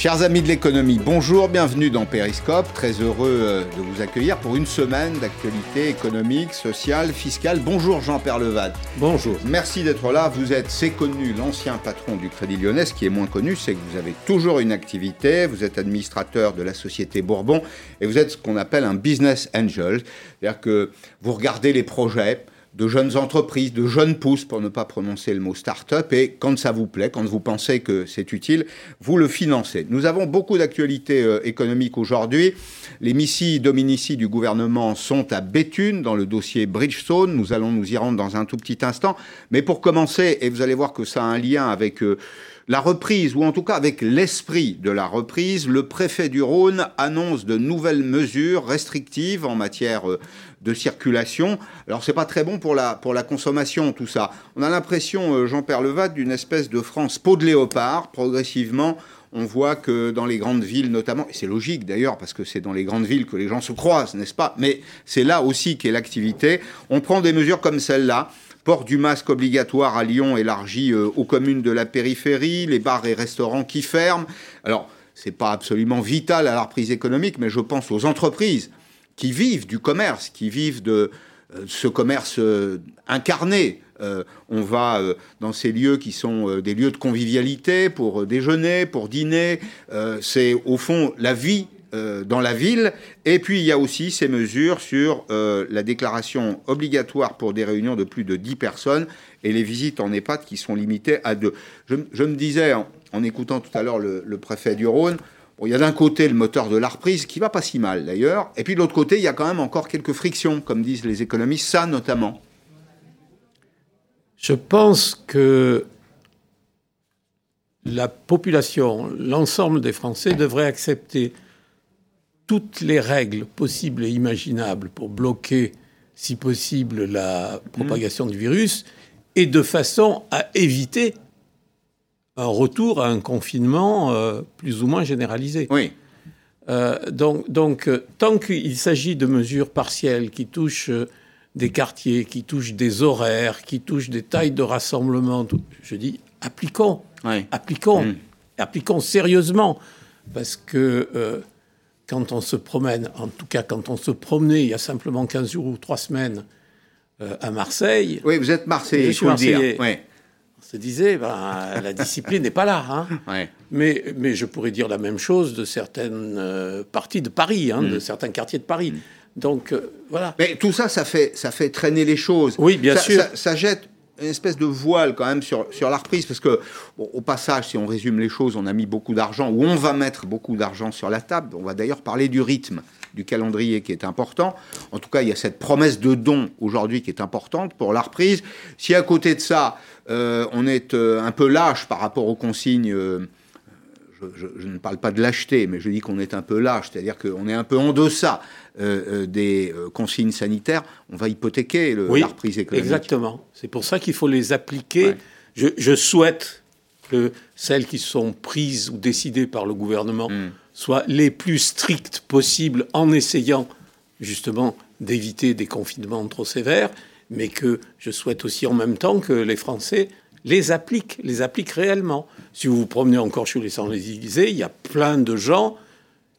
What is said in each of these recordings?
Chers amis de l'économie, bonjour, bienvenue dans Périscope. Très heureux euh, de vous accueillir pour une semaine d'actualité économique, sociale, fiscale. Bonjour Jean Perlevade. Bonjour. Merci d'être là. Vous êtes, c'est connu, l'ancien patron du Crédit Lyonnais. Ce qui est moins connu, c'est que vous avez toujours une activité. Vous êtes administrateur de la société Bourbon et vous êtes ce qu'on appelle un business angel. C'est-à-dire que vous regardez les projets de jeunes entreprises, de jeunes pousses, pour ne pas prononcer le mot start-up, et quand ça vous plaît, quand vous pensez que c'est utile, vous le financez. Nous avons beaucoup d'actualités euh, économiques aujourd'hui. Les missions dominici du gouvernement sont à Béthune, dans le dossier Bridgestone. Nous allons nous y rendre dans un tout petit instant. Mais pour commencer, et vous allez voir que ça a un lien avec... Euh, la reprise, ou en tout cas avec l'esprit de la reprise, le préfet du Rhône annonce de nouvelles mesures restrictives en matière euh, de circulation. Alors c'est pas très bon pour la, pour la consommation tout ça. On a l'impression, euh, Jean Perlevat, d'une espèce de France peau de léopard. Progressivement, on voit que dans les grandes villes notamment, et c'est logique d'ailleurs parce que c'est dans les grandes villes que les gens se croisent, n'est-ce pas? Mais c'est là aussi qu'est l'activité. On prend des mesures comme celle-là Port du masque obligatoire à Lyon élargi euh, aux communes de la périphérie, les bars et restaurants qui ferment. Alors, c'est pas absolument vital à la reprise économique, mais je pense aux entreprises qui vivent du commerce, qui vivent de euh, ce commerce euh, incarné. on va dans ces lieux qui sont des lieux de convivialité pour déjeuner, pour dîner. c'est au fond la vie euh, dans la ville. Et puis il y a aussi ces mesures sur euh, la déclaration obligatoire pour des réunions de plus de 10 personnes et les visites en EHPAD qui sont limitées à deux. Je, me disais, en, écoutant tout à l'heure le, préfet du Rhône, il y a d'un côté le moteur de la reprise qui va pas si mal d'ailleurs, et puis de l'autre côté, il y a quand même encore quelques frictions, comme disent les économistes, ça notamment. Je pense que la population, l'ensemble des Français devraient accepter toutes les règles possibles et imaginables pour bloquer, si possible, la propagation du virus, et de façon à éviter un retour à un confinement euh, plus ou moins généralisé. Oui. Euh, donc, donc euh, tant qu'il s'agit de mesures partielles qui touchent des quartiers, qui touchent des horaires, qui touchent des tailles de rassemblement, je dis appliquons, appliquons, mm. appliquons sérieusement, parce que quand on se promène, en tout cas quand on se promenait il y a simplement 15 jours ou 3 semaines euh, à Marseille. Oui, vous êtes Marseillais, je suis Marseillais. On se disait, ben, la discipline n'est pas là. Hein. Mais, mais je pourrais dire la même chose de certaines euh, parties de Paris, hein, de mm. certains quartiers de Paris. Mm. Donc euh, voilà. Mais tout ça, ça fait, ça fait traîner les choses. Oui, bien sûr. ça, jette une espèce de voile quand même sur, sur la reprise, parce que au passage, si on résume les choses, on a mis beaucoup d'argent, ou on va mettre beaucoup d'argent sur la table. On va d'ailleurs parler du rythme du calendrier qui est important. En tout cas, il y a cette promesse de don aujourd'hui qui est importante pour la reprise. Si à côté de ça, euh, on est euh, un peu lâche par rapport aux consignes... Je, ne parle pas de lâcheté, mais je dis qu'on est un peu lâche, c'est-à-dire qu'on est un peu en deçà euh, euh, des euh, consignes sanitaires, on va hypothéquer le, la reprise économique. Exactement. C'est pour ça qu'il faut les appliquer. Je, souhaite que celles qui sont prises ou décidées par le gouvernement hmm. soient les plus strictes possibles en essayant justement d'éviter des confinements trop sévères, mais que je souhaite aussi en même temps que les Français les appliquent, les appliquent réellement. Si vous vous promenez encore chez les Champs-Élysées, il y a plein de gens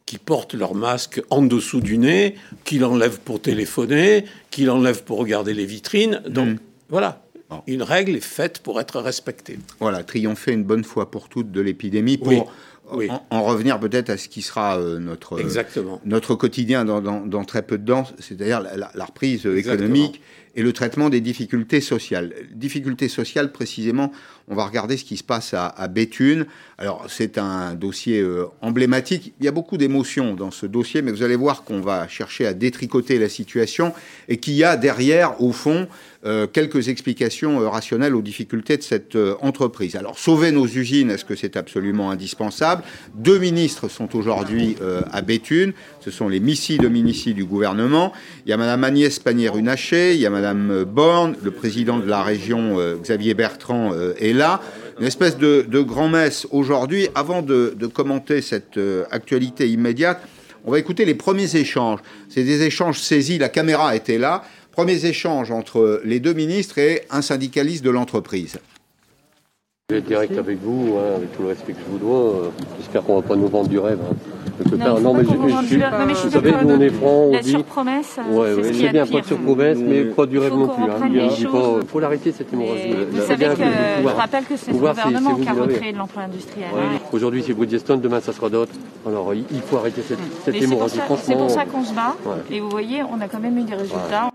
qui portent leur masque en dessous du nez, qui l'enlèvent pour téléphoner, qui l'enlèvent pour regarder les vitrines. Donc mm. voilà, une règle est faite pour être respectée. Voilà, triompher une bonne fois pour toutes de l'épidémie pour En, revenir peut-être à ce qui sera euh, notre, Exactement. notre quotidien dans, très peu de temps, c'est-à-dire la, reprise économique et le traitement des difficultés sociales. Difficultés sociales, précisément, on va regarder ce qui se passe à, Béthune. Alors, c'est un dossier euh, emblématique. Il y a beaucoup d'émotions dans ce dossier, mais vous allez voir qu'on va chercher à détricoter la situation et qu'il y a derrière, au fond, euh, quelques explications euh, rationnelles aux difficultés de cette entreprise. Alors, sauver nos usines, est-ce que c'est absolument indispensable? Deux ministres sont aujourd'hui à Béthune. Ce sont les missi dominici du gouvernement. Il y a Mme Agnès Pannier-Runacher, il y a Mme Borne, le président de la région, Xavier Bertrand, est là une espèce de, grand-messe aujourd'hui. Avant de, commenter cette euh, actualité immédiate, on va écouter les premiers échanges. C'est des échanges saisis, la caméra était là. Premiers échanges entre les deux ministres et un syndicaliste de l'entreprise. Je vais direct avec vous, hein, avec tout le respect que je vous dois. Euh, j'espère qu'on va pas nous vendre du rêve. Hein. Non, non, mais je, je, suis, non, mais je suis vous savez, nous on est francs, on la dit. surpromesse, Ouais, c'est ouais, ce c'est bien, pas de surpromesse, mais pas du rêve non plus. Hein. Il faut, faut l'arrêter cette hémorragie. Vous La- savez la- que je pouvoir. rappelle que c'est c'est- gouvernement c'est vous qui a recréé de l'emploi industriel. Ouais. hein. Aujourd'hui c'est Bridgestone, demain ça sera d'autres. Alors il faut arrêter cette, cette c'est pour hémorragie. Franchement, c'est pour ça qu'on se bat. Ouais. Et vous voyez, on a quand même eu des résultats.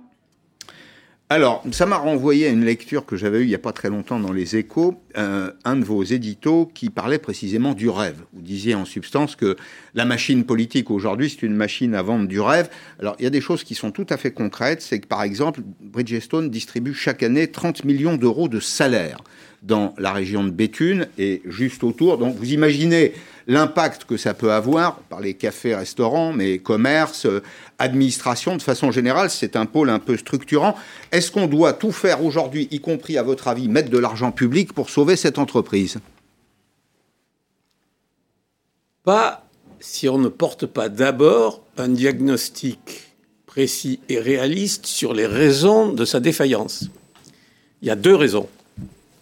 Alors, ça m'a renvoyé à une lecture que j'avais eue il n'y a pas très longtemps dans les échos, euh, un de vos éditos qui parlait précisément du rêve. Vous disiez en substance que la machine politique aujourd'hui, c'est une machine à vendre du rêve. Alors, il y a des choses qui sont tout à fait concrètes. C'est que, par exemple, Bridgestone distribue chaque année 30 millions d'euros de salaire dans la région de Béthune et juste autour. Donc, vous imaginez l'impact que ça peut avoir par les cafés, restaurants, mais commerce, euh, administration, de façon générale, c'est un pôle un peu structurant. Est-ce qu'on doit tout faire aujourd'hui, y compris à votre avis, mettre de l'argent public pour sauver cette entreprise? Pas si on ne porte pas d'abord un diagnostic précis et réaliste sur les raisons de sa défaillance. Il y a deux raisons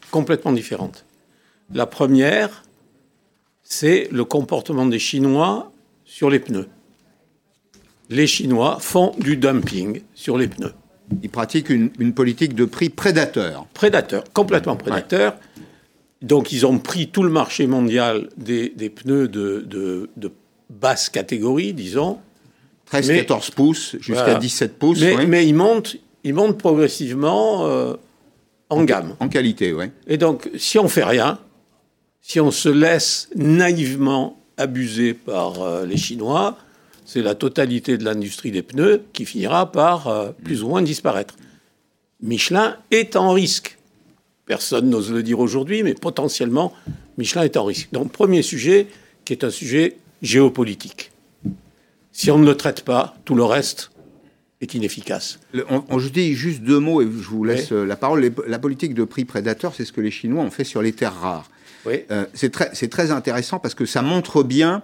complètement différentes. La première, c'est le comportement des Chinois sur les pneus. Les Chinois font du dumping sur les pneus. Ils pratiquent une, une politique de prix prédateur. Prédateur, complètement prédateur. Donc ils ont pris tout le marché mondial des, des pneus de, de- de basse catégorie, disons. Mais- 13-14 pouces jusqu'à Voilà. 17 pouces, Mais, oui. mais ils, montent, ils montent progressivement euh, en gamme. en qualité, oui. Et donc, si on fait rien, si on se laisse naïvement abuser par euh, les Chinois, c'est la totalité de l'industrie des pneus qui finira par euh, plus ou moins disparaître. Michelin est en risque. Personne n'ose le dire aujourd'hui, mais potentiellement, Michelin est en risque. Donc, premier sujet, qui est un sujet géopolitique. Si on ne le traite pas, tout le reste est inefficace. Le- on, on- je dis juste deux mots et je vous laisse Oui. euh, la parole. Les- la politique de prix prédateur, c'est ce que les Chinois ont fait sur les terres rares. Oui. Euh, c'est très, intéressant parce que ça montre bien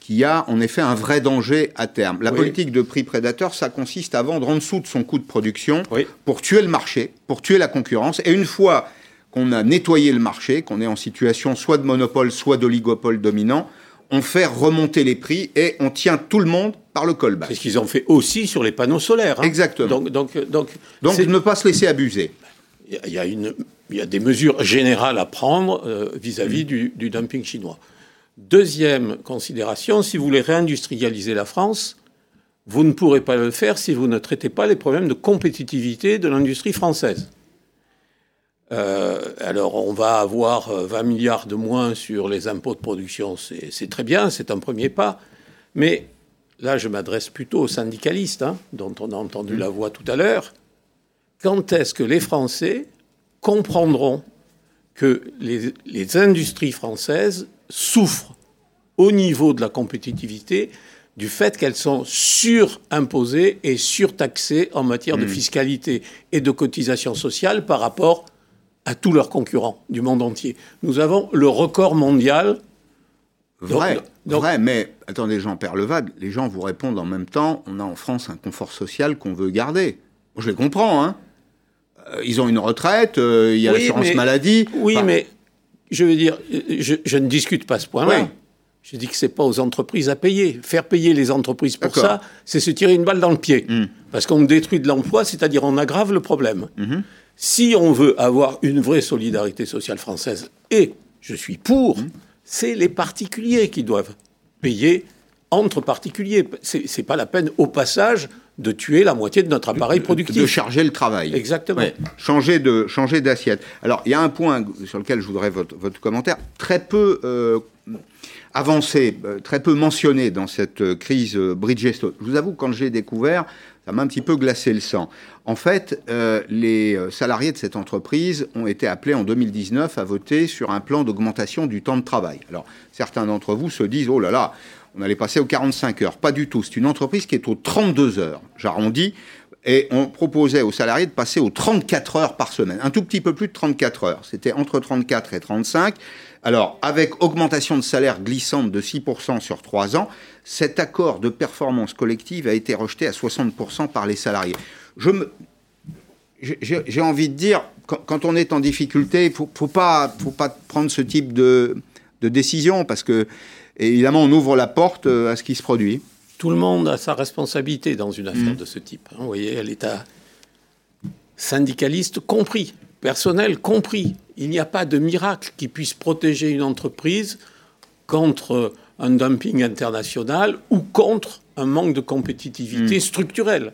qu'il y a en effet un vrai danger à terme. La Oui. politique de prix prédateur, ça consiste à vendre en dessous de son coût de production Oui. pour tuer le marché, pour tuer la concurrence. Et une fois qu'on a nettoyé le marché, qu'on est en situation soit de monopole, soit d'oligopole dominant, on fait remonter les prix et on tient tout le monde par le col bas. C'est ce qu'ils ont fait aussi sur les panneaux solaires. hein. Exactement. Donc, donc, donc, Donc ne pas se laisser abuser. Il y a- y, y des mesures générales à prendre euh, vis-à-vis du, du dumping chinois. Deuxième considération, si vous voulez réindustrialiser la France, vous ne pourrez pas le faire si vous ne traitez pas les problèmes de compétitivité de l'industrie française. Euh, alors, on va avoir euh, 20 milliards de moins sur les impôts de production, c'est c'est très bien, c'est un premier pas. Mais là, je m'adresse plutôt aux syndicalistes, hein, dont on a entendu la voix tout à l'heure. Quand est-ce que les Français comprendront que les, les industries françaises souffrent au niveau de la compétitivité du fait qu'elles sont surimposées et surtaxées en matière de fiscalité et de cotisation sociale par rapport à tous leurs concurrents du monde entier. Nous avons le record mondial. Vrai, Donc- donc- vrai, mais attendez, Jean-Pierre Levade, les gens vous répondent en même temps, on a en France un confort social qu'on veut garder. Je les comprends, hein. Euh, ils ont une retraite, euh, il y a Oui, l'assurance mais- maladie. Oui, Enfin, mais je veux dire, je, je ne discute pas ce point-là. Oui. Je dis que c'est pas aux entreprises à payer. Faire payer les entreprises pour D'accord. ça, c'est se tirer une balle dans le pied. Mm. Parce qu'on détruit de l'emploi, c'est-à-dire on aggrave le problème. Mm-hmm. Si on veut avoir une vraie solidarité sociale française, et je suis pour, Mm. c'est les particuliers qui doivent payer entre particuliers. C'est c'est pas la peine, au passage, de tuer la moitié de notre appareil productif. de charger le travail. Exactement. Ouais. Changer de changer d'assiette. Alors, il y a un point sur lequel je voudrais votre, votre commentaire. Très peu euh, avancé, euh, très peu mentionné dans cette euh, crise Bridgestone. Je vous avoue, quand j'ai découvert, ça m'a un petit peu glacé le sang. En fait, euh, les salariés de cette entreprise ont été appelés en 2019 à voter sur un plan d'augmentation du temps de travail. Alors, certains d'entre vous se disent, oh là là, on allait passer aux 45 heures. Pas du tout. C'est une entreprise qui est aux 32 heures. J'arrondis. Et on proposait aux salariés de passer aux 34 heures par semaine. Un tout petit peu plus de 34 heures. C'était entre 34 et 35. Alors, avec augmentation de salaire glissante de 6% sur 3 ans, cet accord de performance collective a été rejeté à 60% par les salariés. Je me, j'ai envie de dire, quand, on est en difficulté, il faut, faut pas prendre ce type de, de décision parce que, évidemment, on ouvre la porte à ce qui se produit. Tout le monde a sa responsabilité dans une affaire mmh. de ce type. Hein. Vous voyez, l'État syndicaliste compris, personnel compris. Il n'y a pas de miracle qui puisse protéger une entreprise contre un dumping international ou contre un manque de compétitivité mmh. structurelle.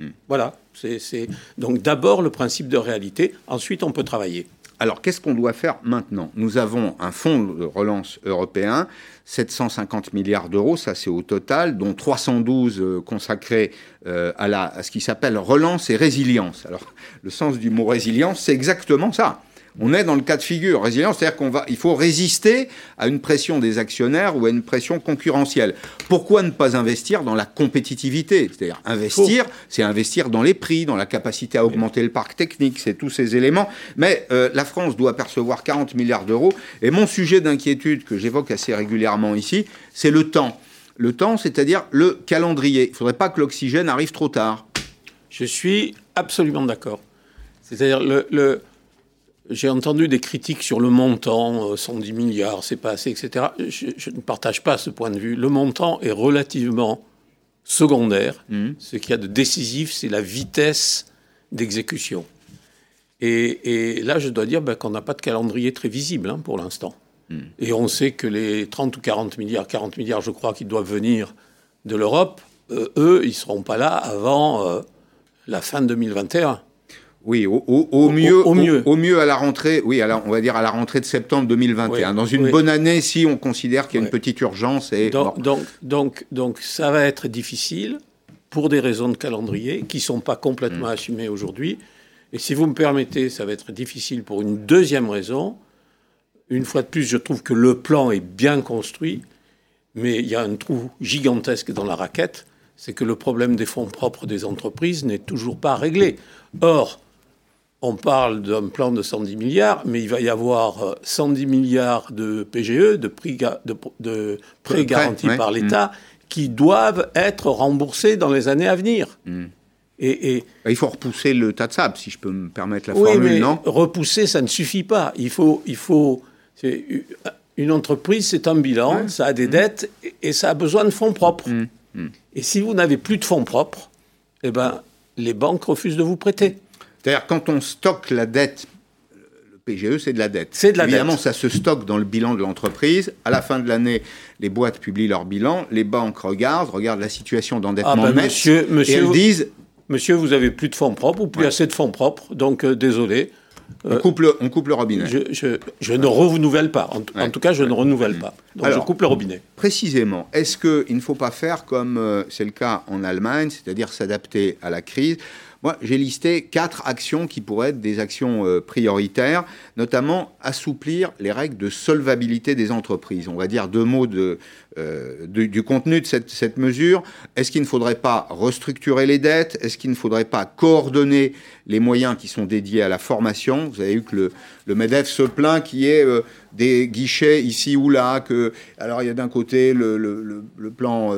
Mmh. Voilà. C'est donc d'abord le principe de réalité. Ensuite, on peut travailler. Alors, qu'est-ce qu'on doit faire maintenant? Nous avons un fonds de relance européen, 750 milliards d'euros, ça c'est au total, dont 312 euh, consacrés euh, à, à ce qui s'appelle relance et résilience. Alors, le sens du mot résilience, c'est exactement ça on est dans le cas de figure résilience, c'est-à-dire qu'on va, il faut résister à une pression des actionnaires ou à une pression concurrentielle. Pourquoi ne pas investir dans la compétitivité? C'est-à-dire investir, c'est investir dans les prix, dans la capacité à augmenter le parc technique, c'est tous ces éléments. Mais euh, la France doit percevoir 40 milliards d'euros. Et mon sujet d'inquiétude que j'évoque assez régulièrement ici, c'est le temps. Le temps, c'est-à-dire le calendrier. Il ne faudrait pas que l'oxygène arrive trop tard. Je suis absolument d'accord. C'est-à-dire le j'ai entendu des critiques sur le montant, 110 euh, milliards, c'est pas assez, etc. Je, ne partage pas ce point de vue. Le montant est relativement secondaire. Mmh. Ce qu'il y a de décisif, c'est la vitesse d'exécution. Et, là, je dois dire ben, qu'on n'a pas de calendrier très visible hein, pour l'instant. Mmh. Et on sait que les 30 ou 40 milliards, 40 milliards, je crois, qui doivent venir de l'Europe, euh, eux, ils ne seront pas là avant euh, la fin de 2021. Oui, au, mieux, au, mieux. Au, mieux à la rentrée, oui, on va dire à la rentrée de septembre 2021. Dans une bonne année, si on considère qu'il y a une petite urgence. Et, donc, donc, donc, ça va être difficile pour des raisons de calendrier qui ne sont pas complètement mm. assumées aujourd'hui. Et si vous me permettez, ça va être difficile pour une deuxième raison. Une fois de plus, je trouve que le plan est bien construit, mais il y a un trou gigantesque dans la raquette, c'est que le problème des fonds propres des entreprises n'est toujours pas réglé. Or, on parle d'un plan de 110 milliards, mais il va y avoir 110 euh, milliards de PGE, de, prêts garantis par l'État, mm. qui doivent être remboursés dans les années à venir. Mm. Et, il faut repousser le tas de sable, si je peux me permettre la formule, mais non? Repousser, ça ne suffit pas. Il faut, il faut. Une entreprise, c'est un bilan, ça a des mm. dettes et, ça a besoin de fonds propres. Et si vous n'avez plus de fonds propres, eh ben, les banques refusent de vous prêter. C'est-à-dire, quand on stocke la dette, le PGE, c'est de la dette. C'est de la Évidemment, ça se stocke dans le bilan de l'entreprise. À la fin de l'année, les boîtes publient leur bilan, les banques regardent, regardent la situation d'endettement ah ben, net, monsieur, monsieur, et elles disent... Monsieur, vous avez plus de fonds propres ou plus assez de fonds propres, donc euh, désolé. On euh, coupe, le, on coupe, le, robinet. Je, ne renouvelle pas. En, tout cas, je ne renouvelle pas. Donc je coupe le robinet. Précisément, est-ce qu'il ne faut pas faire comme euh, c'est le cas en Allemagne, c'est-à-dire s'adapter à la crise moi, j'ai listé quatre actions qui pourraient être des actions euh, prioritaires, notamment assouplir les règles de solvabilité des entreprises. On va dire deux mots euh, du, contenu de cette, mesure. Est-ce qu'il ne faudrait pas restructurer les dettes? Est-ce qu'il ne faudrait pas coordonner les moyens qui sont dédiés à la formation? Vous avez vu que le, MEDEF se plaint qu'il y ait euh, des guichets ici ou là, alors il y a d'un côté le, plan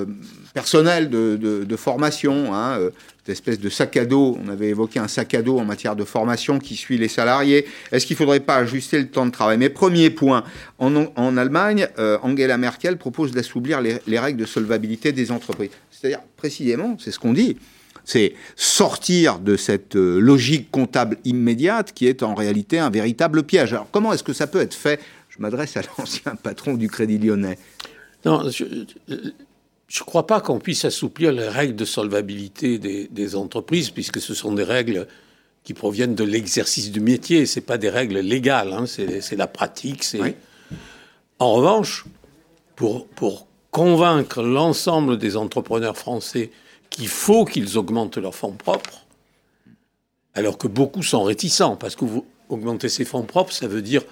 personnel de formation, hein, espèce de sac à dos. On avait évoqué un sac à dos en matière de formation qui suit les salariés. Est-ce qu'il ne faudrait pas ajuster le temps de travail? Mais premier point, en, Allemagne, euh, Angela Merkel propose d'assouplir les, règles de solvabilité des entreprises. C'est-à-dire, précisément, c'est ce qu'on dit c'est sortir de cette euh, logique comptable immédiate qui est en réalité un véritable piège. Alors comment est-ce que ça peut être fait? Je m'adresse à l'ancien patron du Crédit Lyonnais. Non, je ne crois pas qu'on puisse assouplir les règles de solvabilité des, entreprises, puisque ce sont des règles qui proviennent de l'exercice du métier. Ce pas des règles légales, hein. c'est la pratique. En revanche, pour, pour convaincre l'ensemble des entrepreneurs français qu'il faut qu'ils augmentent leurs fonds propres, alors que beaucoup sont réticents, parce que vous augmenter ses fonds propres, ça veut dire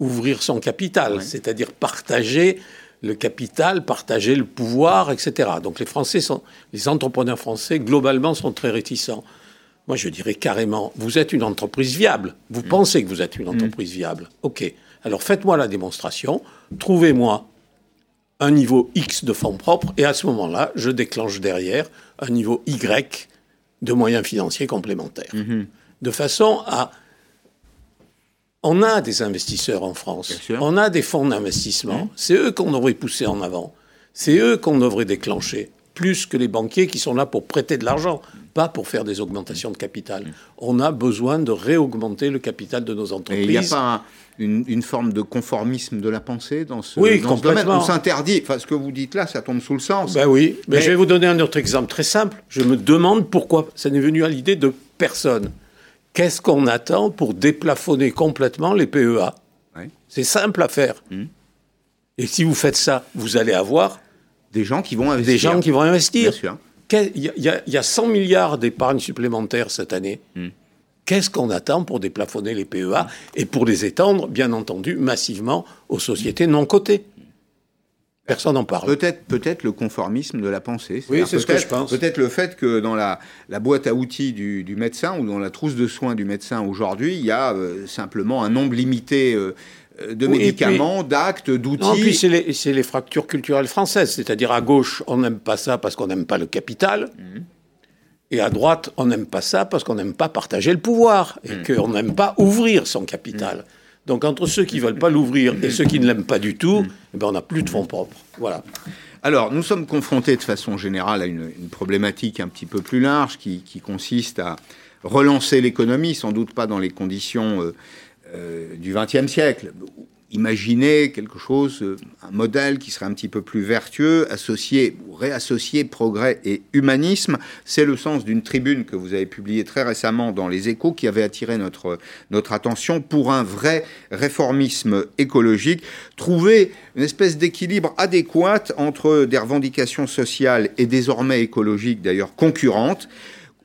ouvrir son capital, c'est-à-dire partager le capital, partager le pouvoir, etc. Donc les Français sont, les entrepreneurs français globalement sont très réticents. Moi, je dirais carrément, vous êtes une entreprise viable. Vous mm. pensez que vous êtes une mm. entreprise viable. OK. Alors faites-moi la démonstration. Trouvez-moi un niveau X de fonds propres et à ce moment-là, je déclenche derrière un niveau Y de moyens financiers complémentaires. Mm-hmm. de façon à... On a des investisseurs en France, on a des fonds d'investissement, c'est eux qu'on devrait pousser en avant, c'est eux qu'on devrait déclencher, plus que les banquiers qui sont là pour prêter de l'argent, pas pour faire des augmentations de capital. On a besoin de réaugmenter le capital de nos entreprises. il n'y a pas une, forme de conformisme de la pensée dans ce, oui, dans domaine On s'interdit. Enfin, ce que vous dites là, ça tombe sous le sens. Ben oui. Mais, je vais vous donner un autre exemple très simple. Je me demande pourquoi ça n'est venu à l'idée de personne. Qu'est-ce qu'on attend pour déplafonner complètement les PEA C'est simple à faire. Hmm. Et si vous faites ça, vous allez avoir des gens qui vont investir. Des gens qui vont investir. Bien sûr. Il y, a 100 milliards d'épargne supplémentaire cette année. Hmm. Qu'est-ce qu'on attend pour déplafonner les PEA et pour les étendre, bien entendu, massivement aux sociétés non cotées Personne n'en parle. Peut-être peut le conformisme de la pensée. Oui, c'est ce que je pense. Peut-être le fait que dans la, la boîte à outils du, médecin ou dans la trousse de soins du médecin aujourd'hui, il y a euh, simplement un nombre limité euh, de médicaments, d'actes, d'outils. Non, puis c'est les, les, fractures culturelles françaises. C'est-à-dire à gauche, on n'aime pas ça parce qu'on n'aime pas le capital. Mhm. Et à droite, on n'aime pas ça parce qu'on n'aime pas partager le pouvoir et mhm. qu'on n'aime pas ouvrir son capital. Donc entre ceux qui ne veulent pas l'ouvrir et ceux qui ne l'aiment pas du tout, eh ben, on n'a plus de fonds propres. Voilà. Alors, nous sommes confrontés de façon générale à une, problématique un petit peu plus large qui, consiste à relancer l'économie, sans doute pas dans les conditions euh, euh, du XXe siècle. Imaginez quelque chose, euh, un modèle qui serait un petit peu plus vertueux, associé ou réassocié progrès et humanisme. C'est le sens d'une tribune que vous avez publiée très récemment dans Les Échos qui avait attiré notre, notre attention pour un vrai réformisme écologique. Trouver une espèce d'équilibre adéquat entre des revendications sociales et désormais écologiques d'ailleurs concurrentes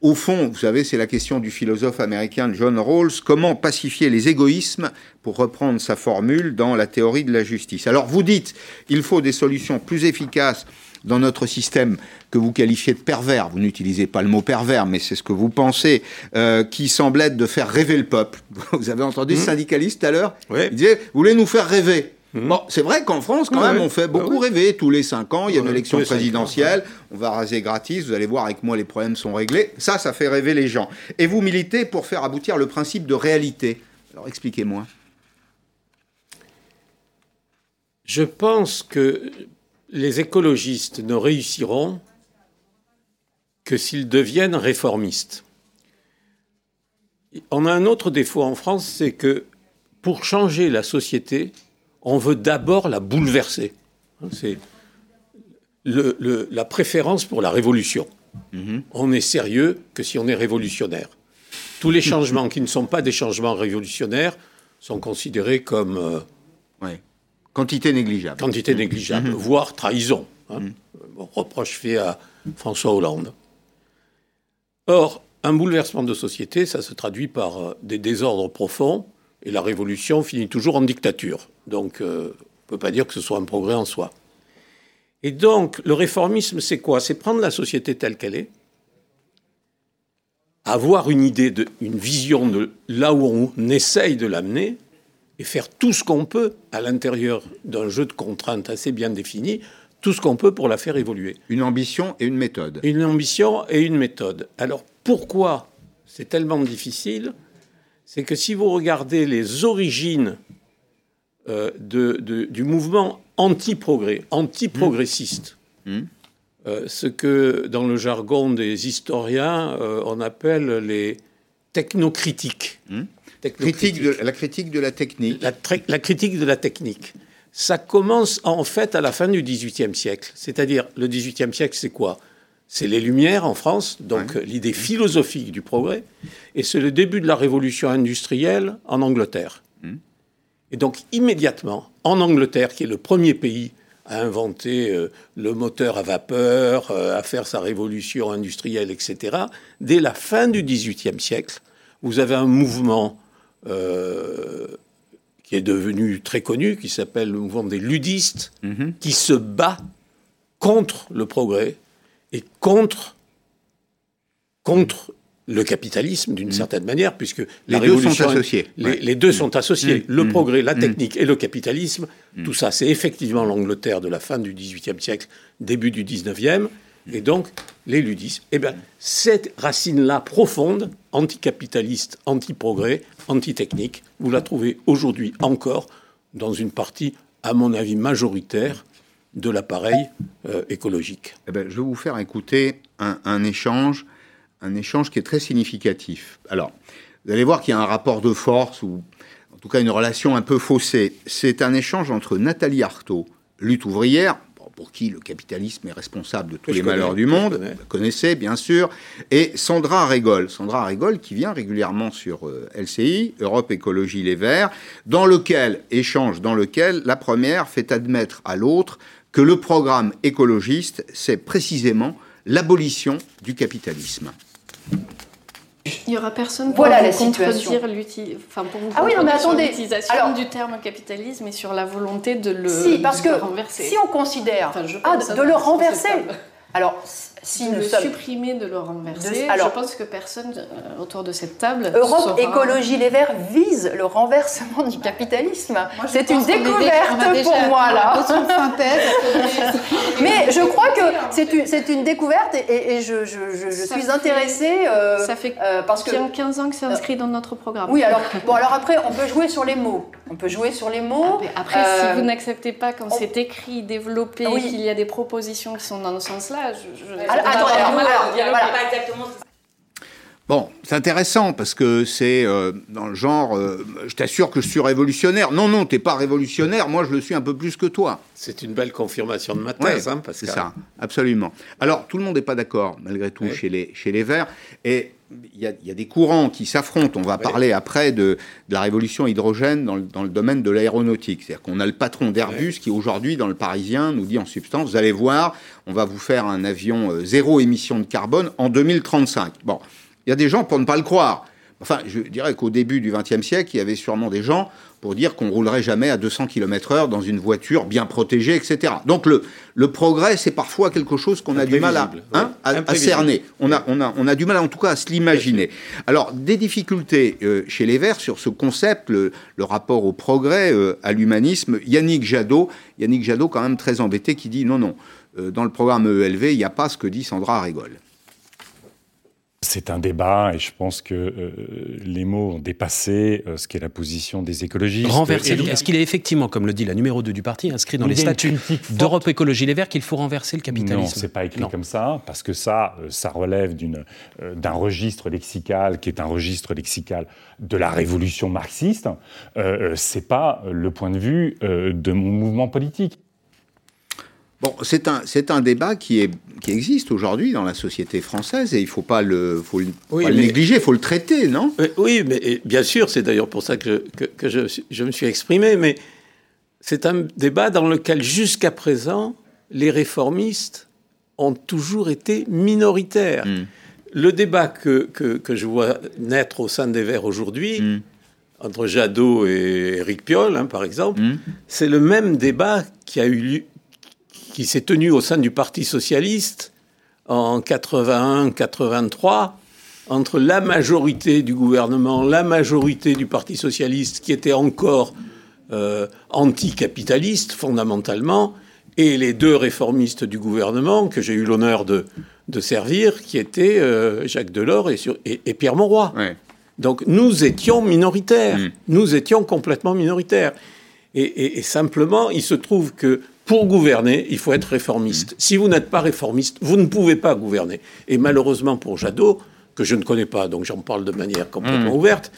au fond, vous savez, c'est la question du philosophe américain John Rawls, comment pacifier les égoïsmes, pour reprendre sa formule, dans la théorie de la justice. Alors vous dites, il faut des solutions plus efficaces dans notre système que vous qualifiez de pervers, vous n'utilisez pas le mot pervers, mais c'est ce que vous pensez, euh, qui semble être de faire rêver le peuple. Vous avez entendu mmh. syndicaliste tout à l'heure? Oui. Il disait, vous voulez nous faire rêver? Mhm. Bon, c'est vrai qu'en France, quand même, on fait beaucoup bah rêver. Tous les cinq ans, il y a une élection présidentielle, on va raser gratis, vous allez voir avec moi, les problèmes sont réglés. Ça, ça fait rêver les gens. Et vous militez pour faire aboutir le principe de réalité. Alors expliquez-moi. Je pense que les écologistes ne réussiront que s'ils deviennent réformistes. On a un autre défaut en France, c'est que pour changer la société, on veut d'abord la bouleverser. C'est la préférence pour la révolution. Mhm. On est sérieux que si on est révolutionnaire. Tous les changements qui ne sont pas des changements révolutionnaires sont considérés comme... Euh, quantité négligeable. Quantité négligeable, mhm. voire trahison. Hein. Mhm. reproche fait à François Hollande. Or, un bouleversement de société, ça se traduit par euh, des désordres profonds, et la révolution finit toujours en dictature. Donc, euh, on ne peut pas dire que ce soit un progrès en soi. Et donc, le réformisme, c'est quoi? C'est prendre la société telle qu'elle est, avoir une idée, de, une vision de là où on essaye de l'amener, et faire tout ce qu'on peut à l'intérieur d'un jeu de contraintes assez bien défini, tout ce qu'on peut pour la faire évoluer. Une ambition et une méthode. Une ambition et une méthode. Alors pourquoi? C'est tellement difficile C'est que si vous regardez les origines euh, de, du mouvement anti-progrès, anti-progressiste. Mmh. Mmh. Euh, ce que dans le jargon des historiens euh, on appelle les technocritiques. Mmh. Critique de, la critique de la technique. La, la, critique de la technique. Ça commence en fait à la fin du XVIIIe siècle. C'est-à-dire, le XVIIIe siècle, c'est quoi? C'est les Lumières en France, donc l'idée philosophique du progrès, et c'est le début de la révolution industrielle en Angleterre. Et donc immédiatement, en Angleterre, qui est le premier pays à inventer euh, le moteur à vapeur, euh, à faire sa révolution industrielle, etc., dès la fin du XVIIIe siècle, vous avez un mouvement euh, qui est devenu très connu, qui s'appelle le mouvement des ludistes, mm-hmm. qui se bat contre le progrès et contre, contre le capitalisme d'une mmh. certaine manière, puisque les deux sont associés. Les, deux sont associés. Mmh. Le mmh. progrès, la technique et le capitalisme, tout ça, c'est effectivement l'Angleterre de la fin du XVIIIe siècle, début du XIXe. Et donc, les ludismes, eh bien, cette racine-là profonde, anticapitaliste, anti-progrès, anti-technique, vous la trouvez aujourd'hui encore dans une partie, à mon avis, majoritaire de l'appareil euh, écologique. Eh ben, je vais vous faire écouter un, échange, un échange qui est très significatif. Alors, vous allez voir qu'il y a un rapport de force ou en tout cas une relation un peu faussée. C'est un échange entre Nathalie Arthaud, lutte ouvrière, pour qui le capitalisme est responsable de tous les malheurs du monde, vous connaissez bien sûr, et Sandra Régol. Sandra Régol qui vient régulièrement sur euh, LCI, Europe Écologie Les Verts, dans lequel, échange dans lequel la première fait admettre à l'autre que le programme écologiste, c'est précisément l'abolition du capitalisme. Il n'y aura personne pour voilà vous contredire enfin, pour vous ah oui, l'utilisation du terme capitalisme et sur la volonté de le, si, parce que renverser. Si on considère ah, de le renverser, alors si de le supprimer, de le renverser. alors, je pense que personne euh, autour de cette table. Europe Écologie Les Verts vise le renversement du capitalisme. C'est une découverte pour moi là. Mais je crois que c'est une, une, découverte et, je, je, je suis intéressée. Euh, ça fait euh, parce que 15 ans que c'est inscrit dans notre programme. Oui, alors bon, alors après on peut jouer sur les mots. On peut jouer sur les mots. Après, si vous n'acceptez pas quand c'est écrit, développé, qu'il y a des propositions qui sont dans ce sens-là, je Bon, c'est intéressant parce que c'est euh, dans le genre, euh, je t'assure que je suis révolutionnaire. Non, non, t'es pas révolutionnaire. Moi, je le suis un peu plus que toi. C'est une belle confirmation de ma thèse, hein, C'est ça, absolument. Alors, tout le monde n'est pas d'accord, malgré tout, chez, les, chez les Verts. Et il y, a, des courants qui s'affrontent. On va parler après de, la révolution hydrogène dans le, domaine de l'aéronautique. C'est-à-dire qu'on a le patron d'Airbus qui aujourd'hui dans le Parisien nous dit en substance, vous allez voir, on va vous faire un avion euh, zéro émission de carbone en 2035. Bon, il y a des gens pour ne pas le croire. Enfin, je dirais qu'au début du XXe siècle, il y avait sûrement des gens pour dire qu'on roulerait jamais à 200 km/h dans une voiture bien protégée, etc. Donc le, le progrès, c'est parfois quelque chose qu'on a du mal à, hein, à, cerner. On a, on, a, on a du mal, en tout cas, à se l'imaginer. Alors, des difficultés euh, chez les Verts sur ce concept, le, rapport au progrès, euh, à l'humanisme. Yannick Jadot, Yannick Jadot, quand même très embêté, qui dit non, non, euh, dans le programme ELV, il n'y a pas ce que dit Sandra Régol. C'est un débat et je pense que euh, les mots ont dépassé euh, ce qu'est la position des écologistes. Renverser. Est-ce qu'il est effectivement, comme le dit la numéro 2 du parti, inscrit dans les statuts d'Europe Écologie Les Verts qu'il faut renverser le capitalisme Non, c'est pas écrit comme ça, parce que ça, euh, ça relève d'un registre lexical qui est un registre lexical de la révolution marxiste. c'est pas le point de vue de mon mouvement politique. Bon, c'est un, c'est un débat qui, est, qui existe aujourd'hui dans la société française et il ne faut pas le, faut le, négliger, il faut le traiter, non? Oui, mais bien sûr, c'est d'ailleurs pour ça que, je, que, je, je, me suis exprimé, mais c'est un débat dans lequel jusqu'à présent, les réformistes ont toujours été minoritaires. Hmm. Le débat que, que, que, je vois naître au sein des Verts aujourd'hui, hmm. entre Jadot et Éric Piolle, hein, par exemple, hmm. c'est le même débat qui a eu lieu qui s'est tenu au sein du Parti socialiste en 81-83 entre la majorité du gouvernement, la majorité du Parti socialiste qui était encore euh, anticapitaliste fondamentalement, et les deux réformistes du gouvernement que j'ai eu l'honneur de, de, servir, qui étaient euh, Jacques Delors et, et, Pierre Mauroy. Donc nous étions minoritaires, mm. nous étions complètement minoritaires. Et, et, simplement, il se trouve que pour gouverner, il faut être réformiste. Si vous n'êtes pas réformiste, vous ne pouvez pas gouverner. Et malheureusement pour Jadot, que je ne connais pas, donc j'en parle de manière complètement mmh. ouverte,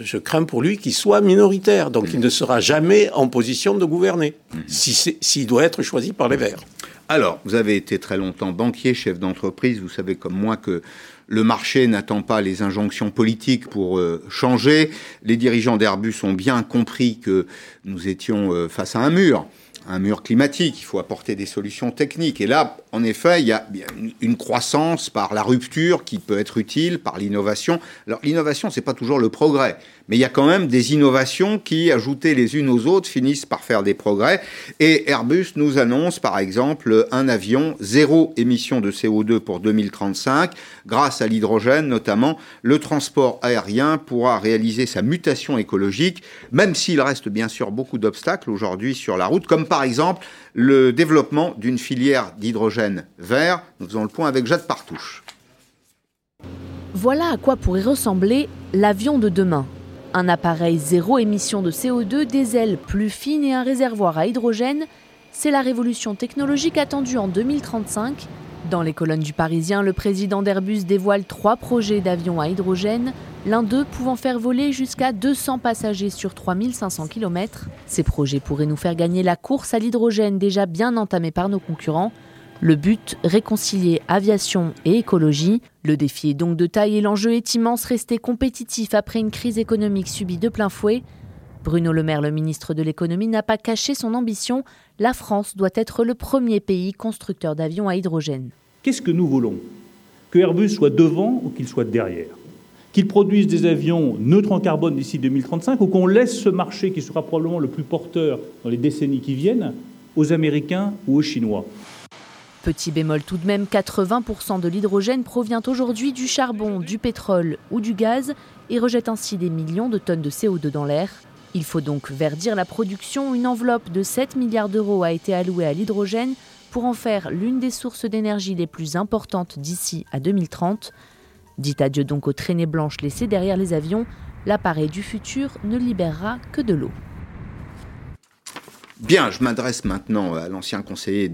je crains pour lui qu'il soit minoritaire, donc il ne sera jamais en position de gouverner, mmh. s'il doit être choisi par les Verts. Alors, vous avez été très longtemps banquier, chef d'entreprise, vous savez comme moi que le marché n'attend pas les injonctions politiques pour euh, changer. Les dirigeants d'Airbus ont bien compris que nous étions euh, face à un mur un mur climatique, il faut apporter des solutions techniques. Et là, en effet, il y a une croissance par la rupture qui peut être utile, par l'innovation. Alors l'innovation, c'est pas toujours le progrès, mais il y a quand même des innovations qui, ajoutées les unes aux autres, finissent par faire des progrès. Et Airbus nous annonce, par exemple, un avion zéro émission de CO2 pour 2035, grâce à l'hydrogène notamment. Le transport aérien pourra réaliser sa mutation écologique, même s'il reste bien sûr beaucoup d'obstacles aujourd'hui sur la route, comme par exemple le développement d'une filière d'hydrogène vert. Nous faisons le point avec Jade Partouche. Voilà à quoi pourrait ressembler l'avion de demain. Un appareil zéro émission de CO2, des ailes plus fines et un réservoir à hydrogène, c'est la révolution technologique attendue en 2035. Dans les colonnes du Parisien, le président d'Airbus dévoile trois projets d'avions à hydrogène, l'un d'eux pouvant faire voler jusqu'à 200 passagers sur 3500 km. Ces projets pourraient nous faire gagner la course à l'hydrogène déjà bien entamée par nos concurrents. Le but, réconcilier aviation et écologie. Le défi est donc de taille et l'enjeu est immense, rester compétitif après une crise économique subie de plein fouet. Bruno Le Maire, le ministre de l'économie, n'a pas caché son ambition. La France doit être le premier pays constructeur d'avions à hydrogène. Qu'est-ce que nous voulons? Que Airbus soit devant ou qu'il soit derrière? Qu'il produise des avions neutres en carbone d'ici 2035 ou qu'on laisse ce marché qui sera probablement le plus porteur dans les décennies qui viennent aux Américains ou aux Chinois? Petit bémol tout de même, 80% de l'hydrogène provient aujourd'hui du charbon, du pétrole ou du gaz et rejette ainsi des millions de tonnes de CO2 dans l'air. Il faut donc verdir la production. Une enveloppe de 7 milliards d'euros a été allouée à l'hydrogène pour en faire l'une des sources d'énergie les plus importantes d'ici à 2030. Dit adieu donc aux traînées blanches laissées derrière les avions, l'appareil du futur ne libérera que de l'eau. Bien, je m'adresse maintenant à l'ancien conseiller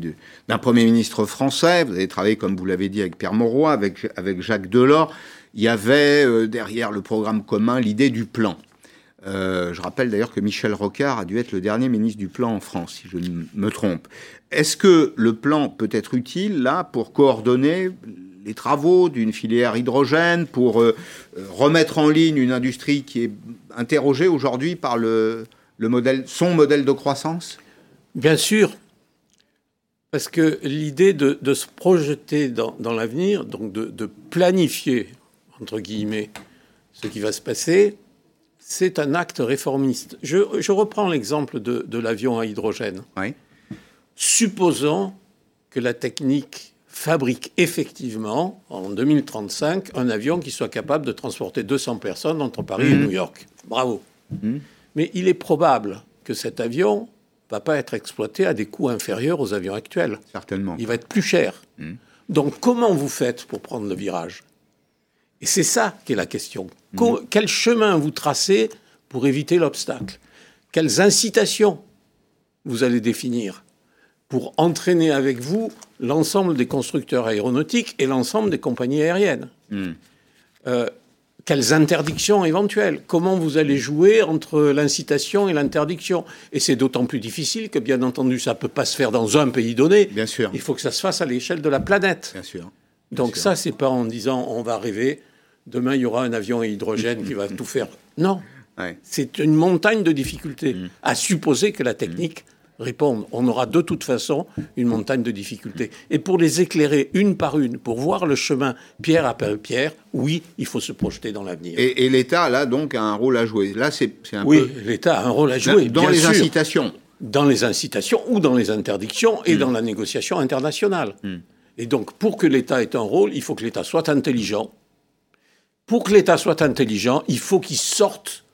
d'un Premier ministre français. Vous avez travaillé, comme vous l'avez dit, avec Pierre Mauroy, avec, avec Jacques Delors. Il y avait euh, derrière le programme commun l'idée du plan. Euh, je rappelle d'ailleurs que Michel Rocard a dû être le dernier ministre du plan en France, si je ne me trompe. Est-ce que le plan peut être utile, là, pour coordonner les travaux d'une filière hydrogène, pour euh, remettre en ligne une industrie qui est interrogée aujourd'hui par le, son modèle de croissance? Bien sûr, parce que l'idée de, se projeter dans, l'avenir, donc de, planifier, entre guillemets, ce qui va se passer, c'est un acte réformiste. Je, reprends l'exemple de, l'avion à hydrogène. Oui. Supposons que la technique fabrique effectivement, en 2035, un avion qui soit capable de transporter 200 personnes entre Paris et mmh. New York. Bravo. Mmh. Mais il est probable que cet avion va pas être exploité à des coûts inférieurs aux avions actuels. Certainement. Il va être plus cher. Hmm. Donc comment vous faites pour prendre le virage? Et c'est ça qui est la question. Hmm. Quel chemin vous tracez pour éviter l'obstacle? Quelles incitations vous allez définir pour entraîner avec vous l'ensemble des constructeurs aéronautiques et l'ensemble des compagnies aériennes? Hmm. euh, quelles interdictions éventuelles? Comment vous allez jouer entre l'incitation et l'interdiction? Et c'est d'autant plus difficile que, bien entendu, ça ne peut pas se faire dans un pays donné. Bien sûr. Il faut que ça se fasse à l'échelle de la planète. Bien sûr. Donc ça, c'est pas en disant on va rêver, demain il y aura un avion à hydrogène qui va tout faire. Non. C'est une montagne de difficultés, mm. à supposer que la technique répondre. On aura de toute façon une montagne de difficultés. Et pour les éclairer une par une, pour voir le chemin pierre après pierre, oui, il faut se projeter dans l'avenir. Et, l'État, là, donc, a un rôle à jouer. Là, c'est un oui, l'État a un rôle à jouer. Dans, les incitations. Dans les incitations ou dans les interdictions et hmm. dans la négociation internationale. Et donc, pour que l'État ait un rôle, il faut que l'État soit intelligent. Pour que l'État soit intelligent, il faut qu'il sorte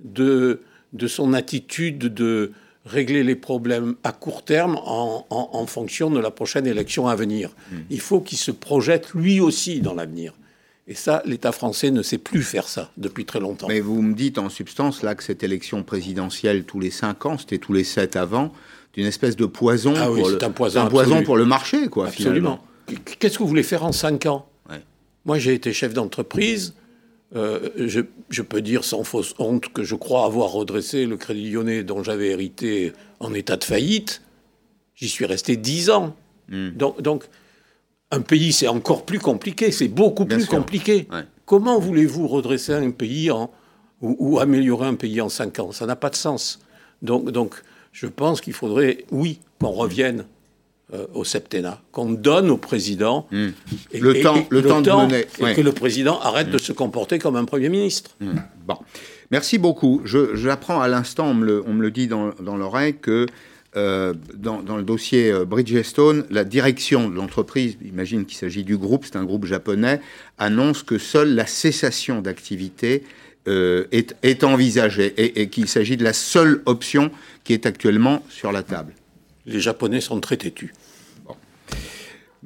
de, de son attitude de régler les problèmes à court terme en, fonction de la prochaine élection à venir. Hmm. Il faut qu'il se projette lui aussi dans l'avenir. Et ça, l'État français ne sait plus faire ça depuis très longtemps. Mais vous me dites en substance là que cette élection présidentielle tous les cinq ans, c'était tous les sept avant, d'une espèce de poison. Ah oui, c'est un poison, un poison pour le marché, quoi. Absolument. Qu'est-ce que vous voulez faire en cinq ans? Moi, j'ai été chef d'entreprise. Euh, je, peux dire sans fausse honte que je crois avoir redressé le Crédit Lyonnais dont j'avais hérité en état de faillite. J'y suis resté dix ans. Hmm. Donc, donc, un pays, c'est encore plus compliqué, c'est beaucoup plus compliqué. Comment voulez-vous redresser un pays en, ou, améliorer un pays en cinq ans? Ça n'a pas de sens. Donc, donc je pense qu'il faudrait, oui, qu'on revienne euh, au septennat, qu'on donne au président hmm. le, temps, le, temps, de mener, et que le président arrête de se comporter comme un Premier ministre. Hmm. Bon. Merci beaucoup. J'apprends à l'instant, on, on, me le dit dans, dans l'oreille, que euh, dans, dans, le dossier euh, Bridgestone, la direction de l'entreprise, imagine qu'il s'agit du groupe, c'est un groupe japonais, annonce que seule la cessation d'activité est, est, envisagée et, et qu'il s'agit de la seule option qui est actuellement sur la table. Les Japonais sont très têtus.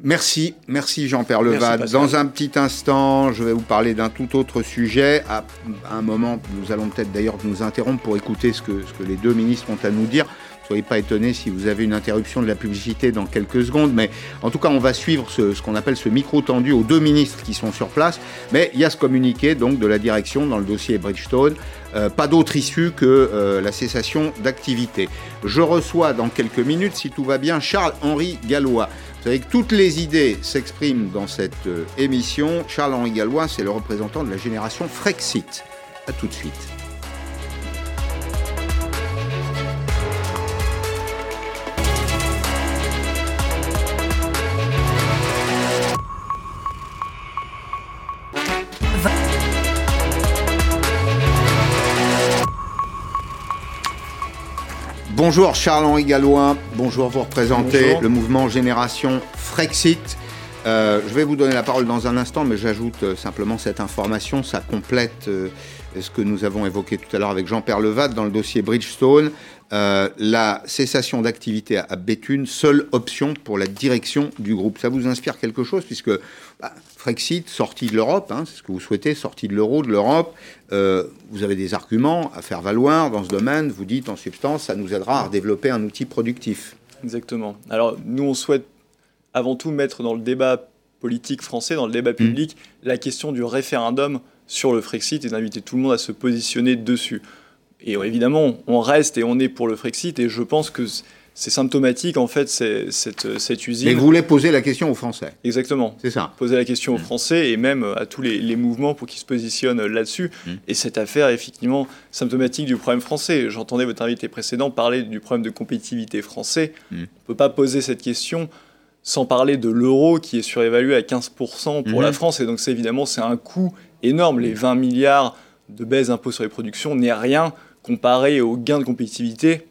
Merci, merci Jean-Pierre Levad. Dans un petit instant, je vais vous parler d'un tout autre sujet. À un moment, nous allons peut-être d'ailleurs nous interrompre pour écouter ce que, ce que les deux ministres ont à nous dire. Soyez pas étonnés si vous avez une interruption de la publicité dans quelques secondes, mais en tout cas, on va suivre ce, qu'on appelle ce micro tendu aux deux ministres qui sont sur place. Mais il y a ce communiqué donc de la direction dans le dossier Bridgestone. Euh, pas d'autre issue que euh, la cessation d'activité. Je reçois dans quelques minutes, si tout va bien, Charles-Henri Gallois. Vous savez que toutes les idées s'expriment dans cette euh, émission. Charles-Henri Gallois, c'est le représentant de la génération Frexit. A tout de suite. Bonjour Charles-Henri Gallois, bonjour, vous représentez le mouvement Génération Frexit. Euh, je vais vous donner la parole dans un instant, mais j'ajoute euh, simplement cette information, ça complète euh, ce que nous avons évoqué tout à l'heure avec Jean-Pierre Levat dans le dossier Bridgestone. la cessation d'activité à Béthune, seule option pour la direction du groupe. Ça vous inspire quelque chose, puisque bah, Frexit, sorti de l'Europe, hein, c'est ce que vous souhaitez, sorti de l'euro, de l'Europe, euh, vous avez des arguments à faire valoir dans ce domaine. Vous dites en substance, ça nous aidera à développer un outil productif. Exactement. Alors nous, on souhaite avant tout mettre dans le débat politique français, dans le débat public, mmh. la question du référendum sur le Frexit et d'inviter tout le monde à se positionner dessus. Et évidemment, on reste et on est pour le Frexit et je pense que c'est symptomatique en fait cette, cette usine. Mais vous voulez poser la question aux Français. Exactement. C'est ça. Poser la question aux mmh. Français et même à tous les, mouvements pour qu'ils se positionnent là-dessus. Mmh. Et cette affaire est effectivement symptomatique du problème français. J'entendais votre invité précédent parler du problème de compétitivité français. Mmh. On ne peut pas poser cette question sans parler de l'euro qui est surévalué à 15% pour la France. Et donc c'est évidemment c'est un coût énorme. Les 20 milliards de baisse d'impôts sur les productions n'est rien comparé aux gains de compétitivité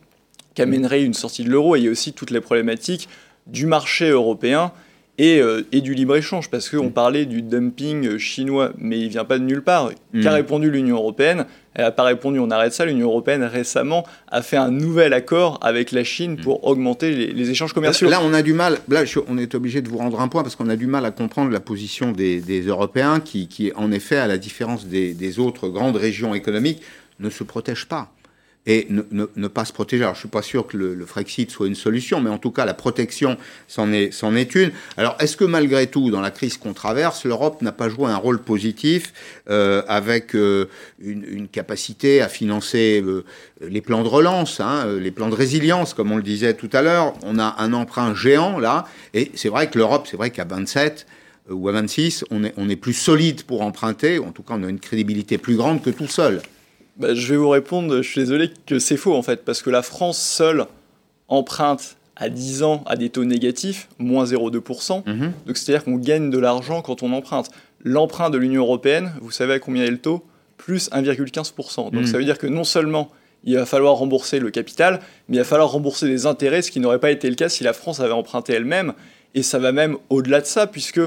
qu'amènerait une sortie de l'euro. Et il y a aussi toutes les problématiques du marché européen et, euh, et du libre-échange, parce qu'on mm. parlait du dumping chinois, mais il ne vient pas de nulle part. Qu'a mm. répondu l'Union européenne? Elle n'a pas répondu on arrête ça. L'Union européenne récemment a fait un nouvel accord avec la Chine pour mm. augmenter les, échanges commerciaux. Là, on a du mal, là, on est obligé de vous rendre un point, parce qu'on a du mal à comprendre la position des, Européens, qui, qui, en effet, à la différence des, des autres grandes régions économiques, ne se protègent pas et ne, pas se protéger. Alors, je ne suis pas sûr que le, Frexit soit une solution, mais en tout cas, la protection, c'en est, est, une. Alors, est-ce que malgré tout, dans la crise qu'on traverse, l'Europe n'a pas joué un rôle positif euh, avec euh, une, capacité à financer euh, les plans de relance, hein, les plans de résilience, comme on le disait tout à l'heure? On a un emprunt géant, là, et c'est vrai que l'Europe, c'est vrai qu'à 27, ou à 26, on est, on est plus solide pour emprunter, en tout cas on a une crédibilité plus grande que tout seul. Bah, je vais vous répondre, je suis désolé que c'est faux en fait, parce que la France seule emprunte à 10 ans à des taux négatifs, moins 0,2%. Mhm. Donc c'est-à-dire qu'on gagne de l'argent quand on emprunte. L'emprunt de l'Union européenne, vous savez à combien est le taux? Plus 1,15%. Donc ça veut dire que non seulement il va falloir rembourser le capital, mais il va falloir rembourser des intérêts, ce qui n'aurait pas été le cas si la France avait emprunté elle-même. Et ça va même au-delà de ça, puisque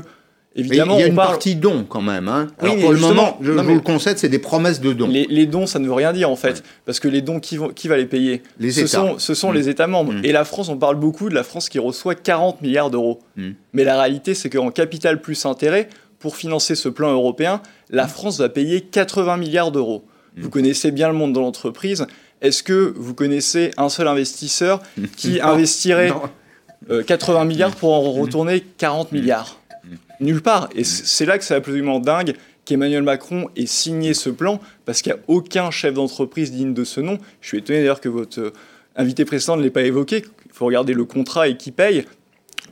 Évidemment, il y a une partie don quand même. Hein. Alors pour le moment, je, vous le concède, c'est des promesses de dons. Les, dons, ça ne veut rien dire en fait, parce que les dons, qui, vont, qui va les payer? Les Ce États. sont, ce sont mm. les États membres. Mm. Et la France, on parle beaucoup de la France qui reçoit 40 milliards d'euros. Mm. Mais la réalité, c'est qu'en capital plus intérêt, pour financer ce plan européen, la France va payer 80 milliards d'euros. Vous connaissez bien le monde de l'entreprise. Est-ce que vous connaissez un seul investisseur qui investirait 80 euh, milliards pour en retourner 40 milliards? Nulle part. Et c'est là que c'est absolument dingue qu'Emmanuel Macron ait signé ce plan, parce qu'il n'y a aucun chef d'entreprise digne de ce nom. Je suis étonné d'ailleurs que votre euh, invité précédent ne l'ait pas évoqué. Il faut regarder le contrat et qui paye.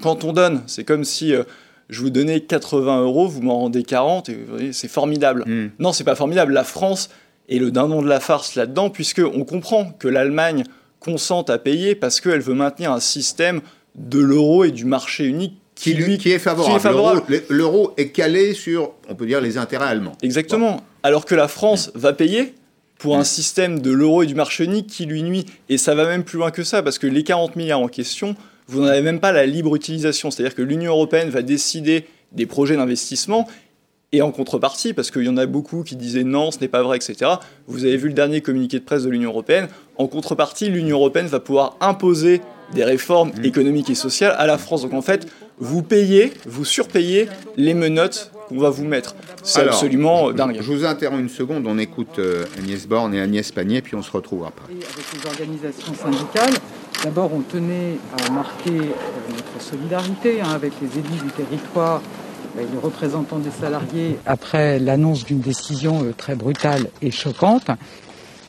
Quand on donne, c'est comme si euh, je vous donnais 80 euros, vous m'en rendez 40, et c'est formidable. Non, hmm. Non, c'est pas formidable. La France est le dindon de la farce là-dedans, puisqu'on comprend que l'Allemagne consente à payer parce qu'elle veut maintenir un système de l'euro et du marché unique qui, lui, qui est favorable. L'euro est calé sur, on peut dire, les intérêts allemands. Exactement. Alors que la France va payer pour un système de l'euro et du marché unique qui lui nuit. Et ça va même plus loin que ça, parce que les 40 milliards en question, vous n'en avez même pas la libre utilisation. C'est-à-dire que l'Union européenne va décider des projets d'investissement, et en contrepartie, parce qu'il y en a beaucoup qui disaient non, ce n'est pas vrai, etc., vous avez vu le dernier communiqué de presse de l'Union européenne, en contrepartie, l'Union européenne va pouvoir imposer des réformes mmh. économiques et sociales à la France. Donc en fait, vous payez, vous surpayez les menottes qu'on va vous mettre. C'est absolument dingue. Je vous interromps une seconde, on écoute euh, Agnès Borne et Agnès Pannier, puis on se retrouve après. Avec les organisations syndicales, d'abord on tenait à marquer euh, notre solidarité hein, avec les élus du territoire et les représentants des salariés après l'annonce d'une décision euh, très brutale et choquante.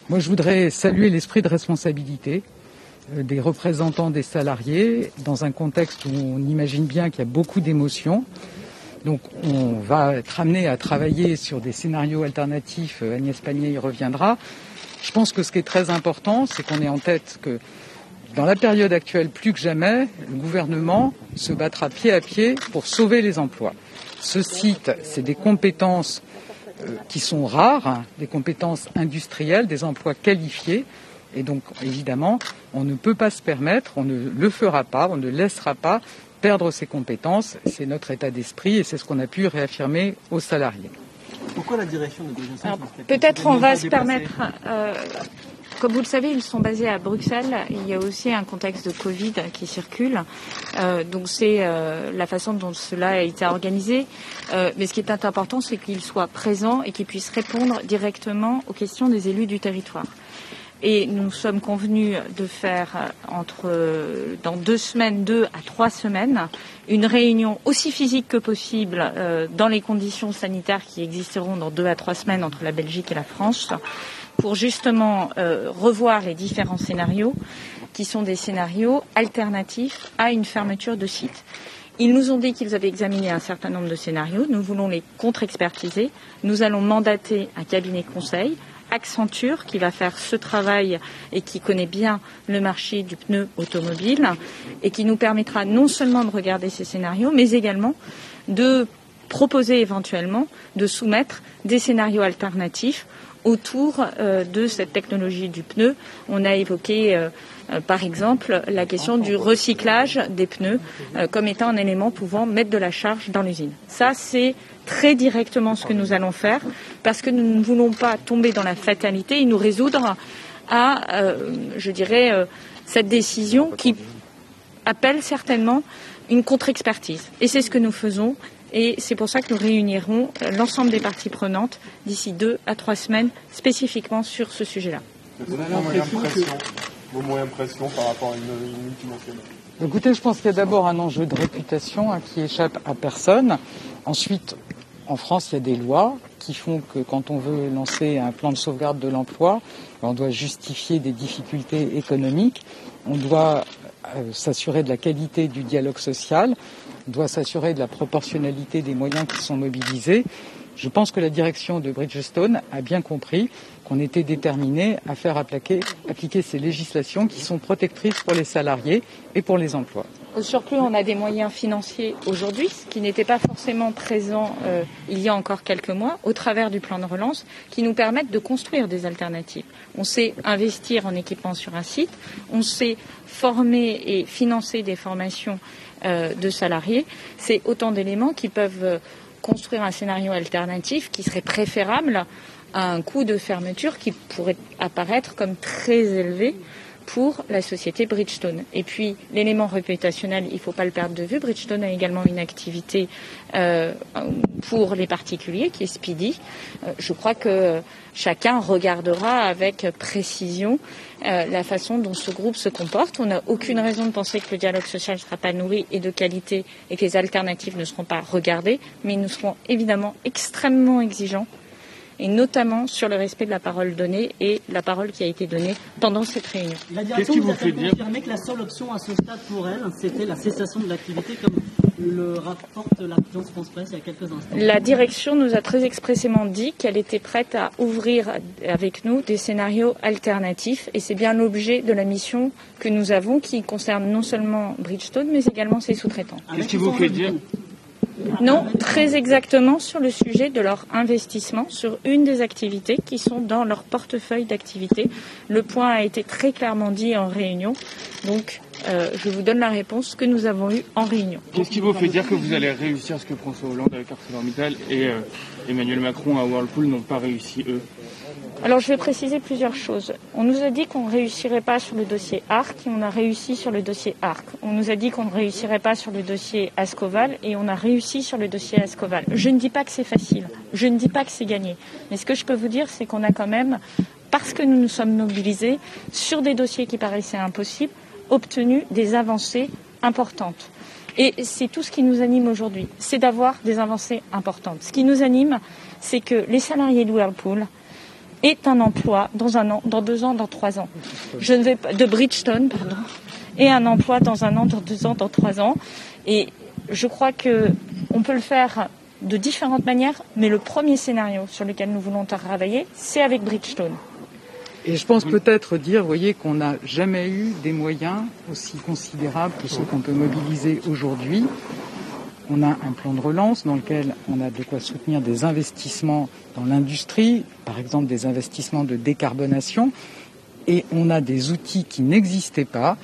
Moi je voudrais saluer l'esprit de responsabilité des représentants des salariés dans un contexte où on imagine bien qu'il y a beaucoup d'émotions. Donc on va être amené à travailler sur des scénarios alternatifs. Euh, Agnès Pannier y reviendra. Je pense que ce qui est très important, c'est qu'on ait en tête que dans la période actuelle, plus que jamais, le gouvernement se battra pied à pied pour sauver les emplois. Ce site, c'est des compétences euh, qui sont rares, hein, des compétences industrielles, des emplois qualifiés. Et donc, évidemment, on ne peut pas se permettre, on ne le fera pas, on ne laissera pas perdre ses compétences. C'est notre état d'esprit et c'est ce qu'on a pu réaffirmer aux salariés. Pourquoi la direction de Peut-être on va se permettre. Euh, comme vous le savez, ils sont basés à Bruxelles. Il y a aussi un contexte de Covid qui circule. Euh, donc c'est euh, la façon dont cela a été organisé. mais ce qui est important, c'est qu'ils soient présents et qu'ils puissent répondre directement aux questions des élus du territoire. Et nous sommes convenus de faire euh, euh, dans deux semaines, deux à trois semaines, une réunion aussi physique que possible euh, dans les conditions sanitaires qui existeront dans deux à trois semaines entre la Belgique et la France, pour justement revoir les différents scénarios qui sont des scénarios alternatifs à une fermeture de site. Ils nous ont dit qu'ils avaient examiné un certain nombre de scénarios. Nous voulons les contre-expertiser. Nous allons mandater un cabinet conseil Accenture qui va faire ce travail et qui connaît bien le marché du pneu automobile et qui nous permettra non seulement de regarder ces scénarios, mais également de proposer éventuellement de soumettre des scénarios alternatifs autour euh, de cette technologie du pneu. On a évoqué euh, euh, par exemple la question du recyclage des pneus comme étant un élément pouvant mettre de la charge dans l'usine. Ça, c'est très directement ce que nous allons faire parce que nous ne voulons pas tomber dans la fatalité et nous résoudre à, je dirais, cette décision qui appelle certainement une contre-expertise. Et c'est ce que nous faisons. Et c'est pour ça que nous réunirons l'ensemble des parties prenantes d'ici deux à trois semaines spécifiquement sur ce sujet-là. Vos moyens de pression par rapport à une, multinationale Écoutez, je pense qu'il y a d'abord un enjeu de réputation hein, qui échappe à personne. Ensuite, en France, il y a des lois qui font que quand on veut lancer un plan de sauvegarde de l'emploi, on doit justifier des difficultés économiques, on doit euh, s'assurer de la qualité du dialogue social, doit s'assurer de la proportionnalité des moyens qui sont mobilisés. Je pense que la direction de Bridgestone a bien compris qu'on était déterminé à faire appliquer, ces législations qui sont protectrices pour les salariés et pour les emplois. Au surplus, on a des moyens financiers aujourd'hui, ce qui n'était pas forcément présent euh, il y a encore quelques mois, au travers du plan de relance, qui nous permettent de construire des alternatives. On sait investir en équipement sur un site, on sait former et financer des formations de salariés. C'est autant d'éléments qui peuvent euh, construire un scénario alternatif qui serait préférable à un coût de fermeture qui pourrait apparaître comme très élevé pour la société Bridgestone. Et puis l'élément réputationnel, il ne faut pas le perdre de vue. Bridgestone a également une activité euh, pour les particuliers qui est Speedy. Euh, je crois que chacun regardera avec précision euh, la façon dont ce groupe se comporte. On n'a aucune raison de penser que le dialogue social ne sera pas nourri et de qualité et que les alternatives ne seront pas regardées, mais nous serons évidemment extrêmement exigeants et notamment sur le respect de la parole donnée et la parole qui a été donnée pendant cette réunion. La direction vous, a confirmé que la seule option à ce stade pour elle, c'était la cessation de l'activité comme le rapporte la présidence France Presse il y a quelques instants. La direction nous a très expressément dit qu'elle était prête à ouvrir avec nous des scénarios alternatifs et c'est bien l'objet de la mission que nous avons qui concerne non seulement Bridgestone mais également ses sous-traitants. Qu'est-ce qui vous fait dire? Non, très exactement sur le sujet de leur investissement sur une des activités qui sont dans leur portefeuille d'activités. Le point a été très clairement dit en réunion. Donc, euh, je vous donne la réponse que nous avons eue en réunion. Qu'est-ce qui vous fait dire que vous allez réussir ce que François Hollande avec ArcelorMittal et euh, Emmanuel Macron à Whirlpool n'ont pas réussi eux? Alors je vais préciser plusieurs choses. On nous a dit qu'on ne réussirait pas sur le dossier ARC et on a réussi sur le dossier ARC. On nous a dit qu'on ne réussirait pas sur le dossier Ascoval et on a réussi sur le dossier Ascoval. Je ne dis pas que c'est facile, je ne dis pas que c'est gagné. Mais ce que je peux vous dire, c'est qu'on a quand même, parce que nous nous sommes mobilisés sur des dossiers qui paraissaient impossibles, obtenu des avancées importantes. Et c'est tout ce qui nous anime aujourd'hui, c'est d'avoir des avancées importantes. Ce qui nous anime, c'est que les salariés de Whirlpool, est un emploi dans un an, dans deux ans, dans trois ans. Je ne vais pas de Bridgestone, pardon, et un emploi dans un an, dans deux ans, dans trois ans. Et je crois que on peut le faire de différentes manières, mais le premier scénario sur lequel nous voulons travailler, c'est avec Bridgestone. Et je pense peut-être dire, vous voyez, qu'on n'a jamais eu des moyens aussi considérables que ceux qu'on peut mobiliser aujourd'hui. On a un plan de relance dans lequel on a de quoi soutenir des investissements dans l'industrie, par exemple des investissements de décarbonation, et on a des outils qui n'existaient pas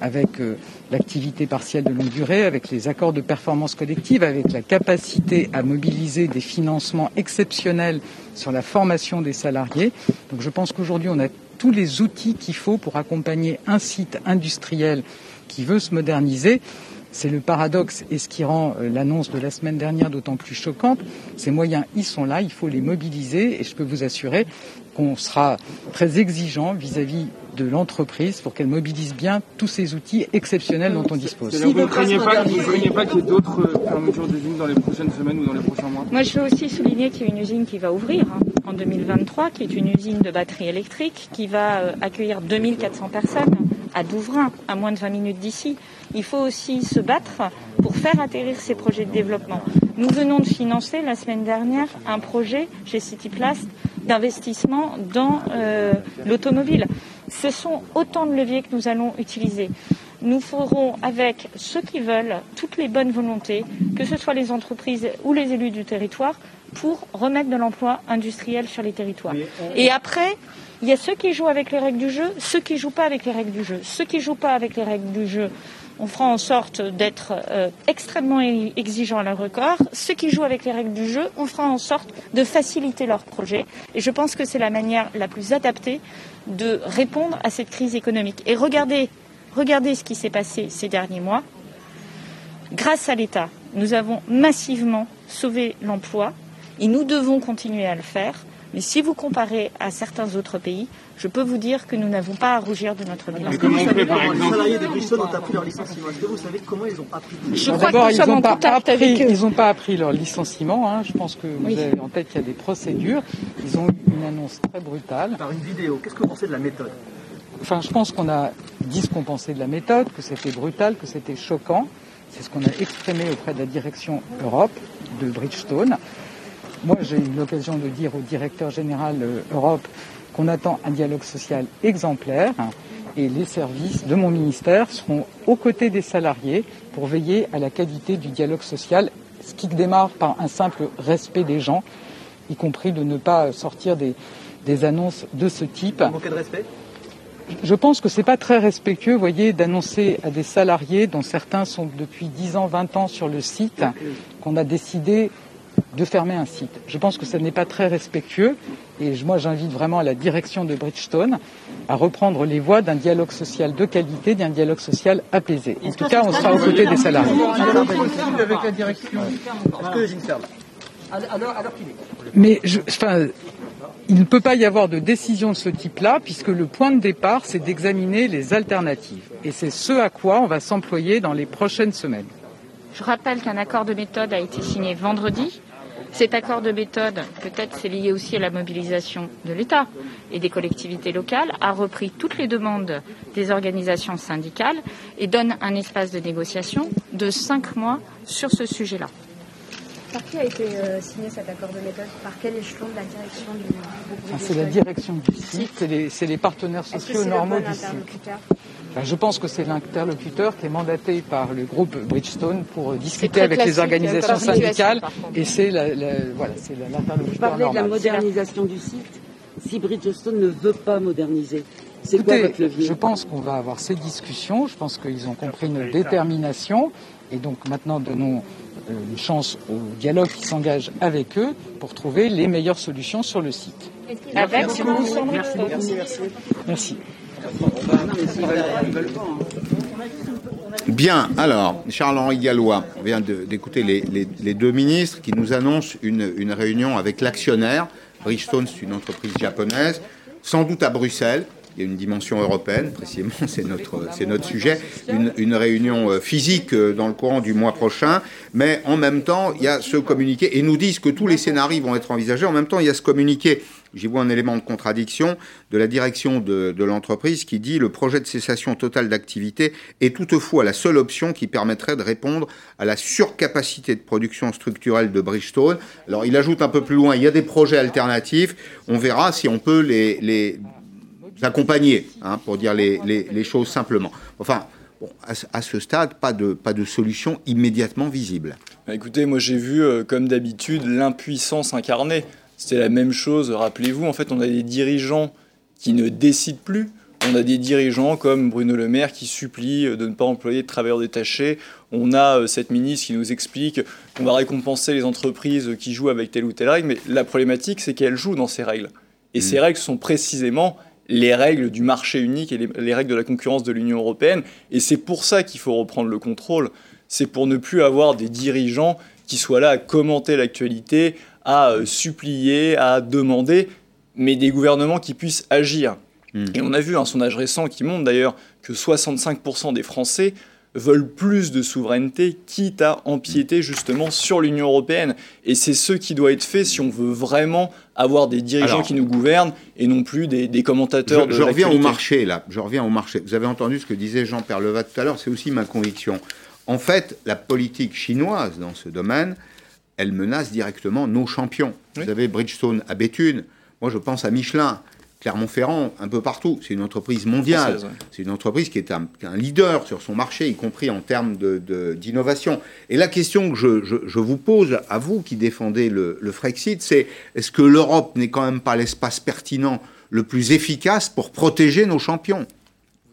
avec euh, l'activité partielle de longue durée, avec les accords de performance collective, avec la capacité à mobiliser des financements exceptionnels sur la formation des salariés. Donc je pense qu'aujourd'hui, on a tous les outils qu'il faut pour accompagner un site industriel qui veut se moderniser c'est le paradoxe et ce qui rend euh, l'annonce de la semaine dernière d'autant plus choquante. Ces moyens, ils sont là, il faut les mobiliser et je peux vous assurer qu'on sera très exigeant vis-à-vis de l'entreprise pour qu'elle mobilise bien tous ces outils exceptionnels dont on dispose. vous ne craignez pas, qu'il y ait d'autres fermetures d'usines dans les prochaines semaines ou dans les prochains mois? Moi, je veux aussi souligner qu'il y a une usine qui va ouvrir hein, en 2023, qui est une usine de batterie électrique, qui va euh, accueillir 2400 personnes à Douvrin, à moins de 20 minutes d'ici. Il faut aussi se battre pour faire atterrir ces projets de développement. Nous venons de financer la semaine dernière un projet chez Cityplast d'investissement dans euh, l'automobile. Ce sont autant de leviers que nous allons utiliser. Nous ferons avec ceux qui veulent toutes les bonnes volontés, que ce soit les entreprises ou les élus du territoire, pour remettre de l'emploi industriel sur les territoires. Et après, il y a ceux qui jouent avec les règles du jeu, ceux qui jouent pas avec les règles du jeu. Ceux qui jouent pas avec les règles du jeu, on fera en sorte d'être euh, extrêmement exigeants à leur record. Ceux qui jouent avec les règles du jeu, on fera en sorte de faciliter leur projet. Et je pense que c'est la manière la plus adaptée de répondre à cette crise économique. Et regardez, regardez ce qui s'est passé ces derniers mois. Grâce à l'État, nous avons massivement sauvé l'emploi et nous devons continuer à le faire. Mais si vous comparez à certains autres pays, je peux vous dire que nous n'avons pas à rougir de notre bilan. Comment on fait, par exemple Les salariés de Bristol ont appris leur licenciement. Est-ce que vous savez comment ils ont appris Je crois que nous sommes en contact avec eux. Ils n'ont pas appris leur licenciement. Hein. Je pense que vous avez en tête qu'il y a des procédures. Ils ont eu une annonce très brutale. Par une vidéo. Qu'est-ce que vous pensez de la méthode? Enfin, je pense qu'on a dit ce qu'on pensait de la méthode, que c'était brutal, que c'était choquant. C'est ce qu'on a exprimé auprès de la direction Europe de Bridgestone. Moi, j'ai eu l'occasion de dire au directeur général euh, Europe qu'on attend un dialogue social exemplaire et les services de mon ministère seront aux côtés des salariés pour veiller à la qualité du dialogue social, ce qui démarre par un simple respect des gens, y compris de ne pas sortir des, annonces de ce type. de respect? Je pense que ce n'est pas très respectueux, vous voyez, d'annoncer à des salariés dont certains sont depuis 10 ans, 20 ans sur le site, qu'on a décidé de fermer un site. Je pense que ce n'est pas très respectueux et moi j'invite vraiment la direction de Bridgestone à reprendre les voies d'un dialogue social de qualité, d'un dialogue social apaisé. En tout cas, on sera aux côtés des salariés. Mais enfin, il ne peut pas y avoir de décision de ce type-là, puisque le point de départ, c'est d'examiner les alternatives. Et c'est ce à quoi on va s'employer dans les prochaines semaines. Je rappelle qu'un accord de méthode a été signé vendredi cet accord de méthode, peut-être c'est lié aussi à la mobilisation de l'État et des collectivités locales, a repris toutes les demandes des organisations syndicales et donne un espace de négociation de cinq mois sur ce sujet-là. Par qui a été euh, signé cet accord de méthode? Par quel échelon de la direction du groupe ah, C'est la direction du site, c'est les, partenaires sociaux normaux du site. Ben, je pense que c'est l'interlocuteur qui est mandaté par le groupe Bridgestone pour discuter avec les organisations syndicales et c'est l'interlocuteur Vous parlez de la modernisation du site. Si Bridgestone ne veut pas moderniser, c'est quoi votre levier? Je pense qu'on va avoir ces discussions. Je pense qu'ils ont compris notre détermination. Et donc maintenant, donnons une chance au dialogue qui s'engage avec eux pour trouver les meilleures solutions sur le site. Avec merci, merci, merci, merci. Bien, alors, Charles-Henri Gallois vient d'écouter les, deux ministres qui nous annoncent une, réunion avec l'actionnaire. Bridgestone, c'est une entreprise japonaise, sans doute à Bruxelles. Il y a une dimension européenne, précisément, c'est notre, c'est notre sujet. Une, une, réunion euh, physique euh, dans le courant du mois prochain. Mais en même temps, il y a ce communiqué. Et nous disent que tous les scénarios vont être envisagés. En même temps, il y a ce communiqué J'y vois un élément de contradiction de la direction de, l'entreprise qui dit le projet de cessation totale d'activité est toutefois la seule option qui permettrait de répondre à la surcapacité de production structurelle de Bridgestone. Alors il ajoute un peu plus loin, il y a des projets alternatifs, on verra si on peut les, accompagner, hein, pour dire les, choses simplement. Enfin, à, ce stade, pas de, pas de solution immédiatement visible. Écoutez, moi j'ai vu, euh, comme d'habitude, l'impuissance incarnée. C'était la même chose, rappelez-vous, en fait, on a des dirigeants qui ne décident plus. On a des dirigeants comme Bruno Le Maire qui supplie de ne pas employer de travailleurs détachés. On a euh, cette ministre qui nous explique qu'on va récompenser les entreprises qui jouent avec telle ou telle règle. Mais la problématique, c'est qu'elles jouent dans ces règles. Et ces mmh. règles sont précisément les règles du marché unique et les, règles de la concurrence de l'Union européenne. Et c'est pour ça qu'il faut reprendre le contrôle. C'est pour ne plus avoir des dirigeants qui soient là à commenter l'actualité, à euh, supplier, à demander, mais des gouvernements qui puissent agir. Hmm. Et on a vu un sondage récent qui montre d'ailleurs que 65% des Français veulent plus de souveraineté, quitte à empiéter justement sur l'Union européenne. Et c'est ce qui doit être fait si on veut vraiment avoir des dirigeants qui nous gouvernent et non plus des, commentateurs je, de Je reviens au marché, là. Je reviens au marché. Vous avez entendu ce que disait Jean Perlevat tout à l'heure, c'est aussi ma conviction. En fait, la politique chinoise dans ce domaine, elle menace directement nos champions. Vous avez Bridgestone à Béthune, moi je pense à Michelin, Clermont-Ferrand, un peu partout. C'est une entreprise mondiale. C'est une entreprise qui est un, leader sur son marché, y compris en termes d'innovation. De, Et la question que je, vous pose, à vous qui défendez le, le Frexit, c'est est-ce que l'Europe n'est quand même pas l'espace pertinent le plus efficace pour protéger nos champions?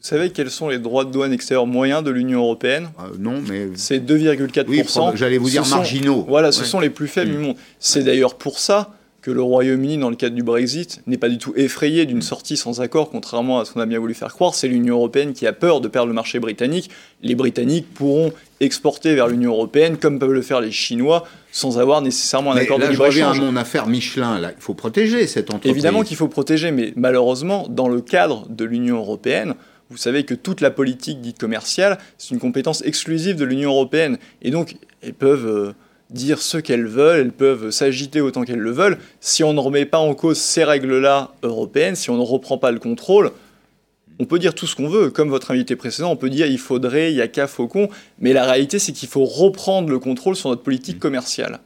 Vous savez quels sont les droits de douane extérieurs moyens de l'Union européenne euh, Non, mais. C'est 2,4%. Oui, J'allais vous dire marginaux. Voilà, ce sont les plus faibles du mm. monde. C'est d'ailleurs pour ça que le Royaume-Uni, dans le cadre du Brexit, n'est pas du tout effrayé d'une sortie sans accord, contrairement à ce qu'on a bien voulu faire croire. C'est l'Union européenne qui a peur de perdre le marché britannique. Les Britanniques pourront exporter vers l'Union européenne, comme peuvent le faire les Chinois, sans avoir nécessairement un accord de libre-échange. Je reviens à mon affaire Michelin. Là. Il faut protéger cette entreprise. Évidemment qu'il faut protéger, mais malheureusement, dans le cadre de l'Union européenne, vous savez que toute la politique dite commerciale, c'est une compétence exclusive de l'Union européenne. Et donc, elles peuvent euh, dire ce qu'elles veulent, elles peuvent s'agiter autant qu'elles le veulent. Si on ne remet pas en cause ces règles-là européennes, si on ne reprend pas le contrôle, on peut dire tout ce qu'on veut. Comme votre invité précédent, on peut dire il faudrait, il y a qu'à Faucon. Mais la réalité, c'est qu'il faut reprendre le contrôle sur notre politique commerciale.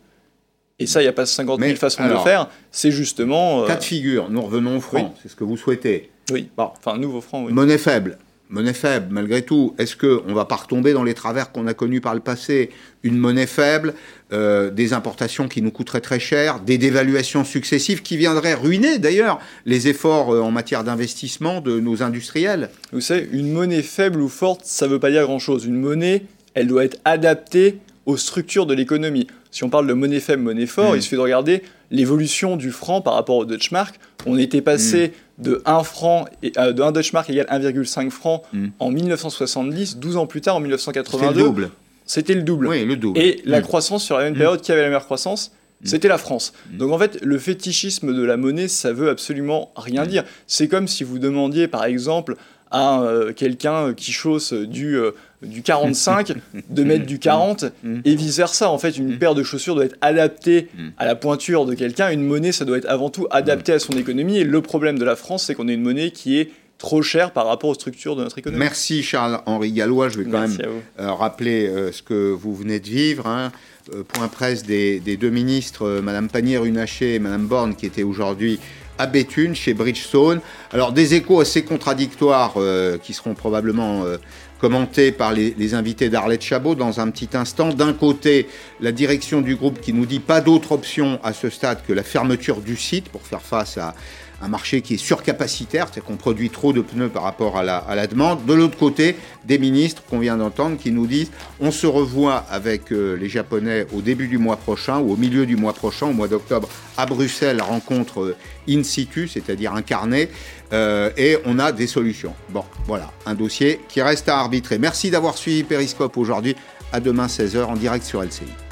Et ça, il n'y a pas 50 000 façons de le faire. C'est justement. Euh, Cas de figure, nous revenons au franc, c'est ce que vous souhaitez. Oui, bon. enfin, nouveau franc, oui. Monnaie faible. Monnaie faible, malgré tout. Est-ce qu'on ne va pas retomber dans les travers qu'on a connus par le passé? Une monnaie faible, euh, des importations qui nous coûteraient très cher, des dévaluations successives qui viendraient ruiner d'ailleurs les efforts euh, en matière d'investissement de nos industriels Vous savez, une monnaie faible ou forte, ça ne veut pas dire grand-chose. Une monnaie, elle doit être adaptée aux structures de l'économie. Si on parle de monnaie faible, monnaie fort, mm. il suffit de regarder l'évolution du franc par rapport au Deutschmark. On était passé mm. de 1 franc et, euh, de 1 Deutschmark égale 1,5 franc mm. en 1970, 12 ans plus tard en 1982. C'était le double. Oui, le double. Et la croissance sur la même période qui avait la meilleure croissance, c'était la France. Donc en fait, le fétichisme de la monnaie, ça veut absolument rien dire. C'est comme si vous demandiez, par exemple, à euh, quelqu'un qui chausse du, euh, du 45 de mettre du 40 et vice-versa. En fait, une paire de chaussures doit être adaptée à la pointure de quelqu'un. Une monnaie, ça doit être avant tout adapté à son économie. Et le problème de la France, c'est qu'on a une monnaie qui est trop chère par rapport aux structures de notre économie. Merci Charles-Henri Gallois. Je vais quand même euh, rappeler ce que vous venez de vivre. Hein. point presse des, deux ministres, Madame Pannier-Runacher et Madame Borne, qui étaient aujourd'hui à Béthune, chez Bridgestone. Alors des échos assez contradictoires euh, qui seront probablement euh, commenté par les, invités d'Arlette Chabot dans un petit instant. D'un côté, la direction du groupe qui nous dit pas d'autre option à ce stade que la fermeture du site pour faire face à un marché qui est surcapacitaire, c'est qu'on produit trop de pneus par rapport à la, demande. De l'autre côté, des ministres qu'on vient d'entendre qui nous disent on se revoit avec euh, les Japonais au début du mois prochain ou au milieu du mois prochain, au mois d'octobre, à Bruxelles, rencontre euh, in situ, c'est-à-dire incarnée, euh, et on a des solutions. Bon, voilà, un dossier qui reste à arbitrer. Merci d'avoir suivi Periscope aujourd'hui. À demain 16h en direct sur LCI.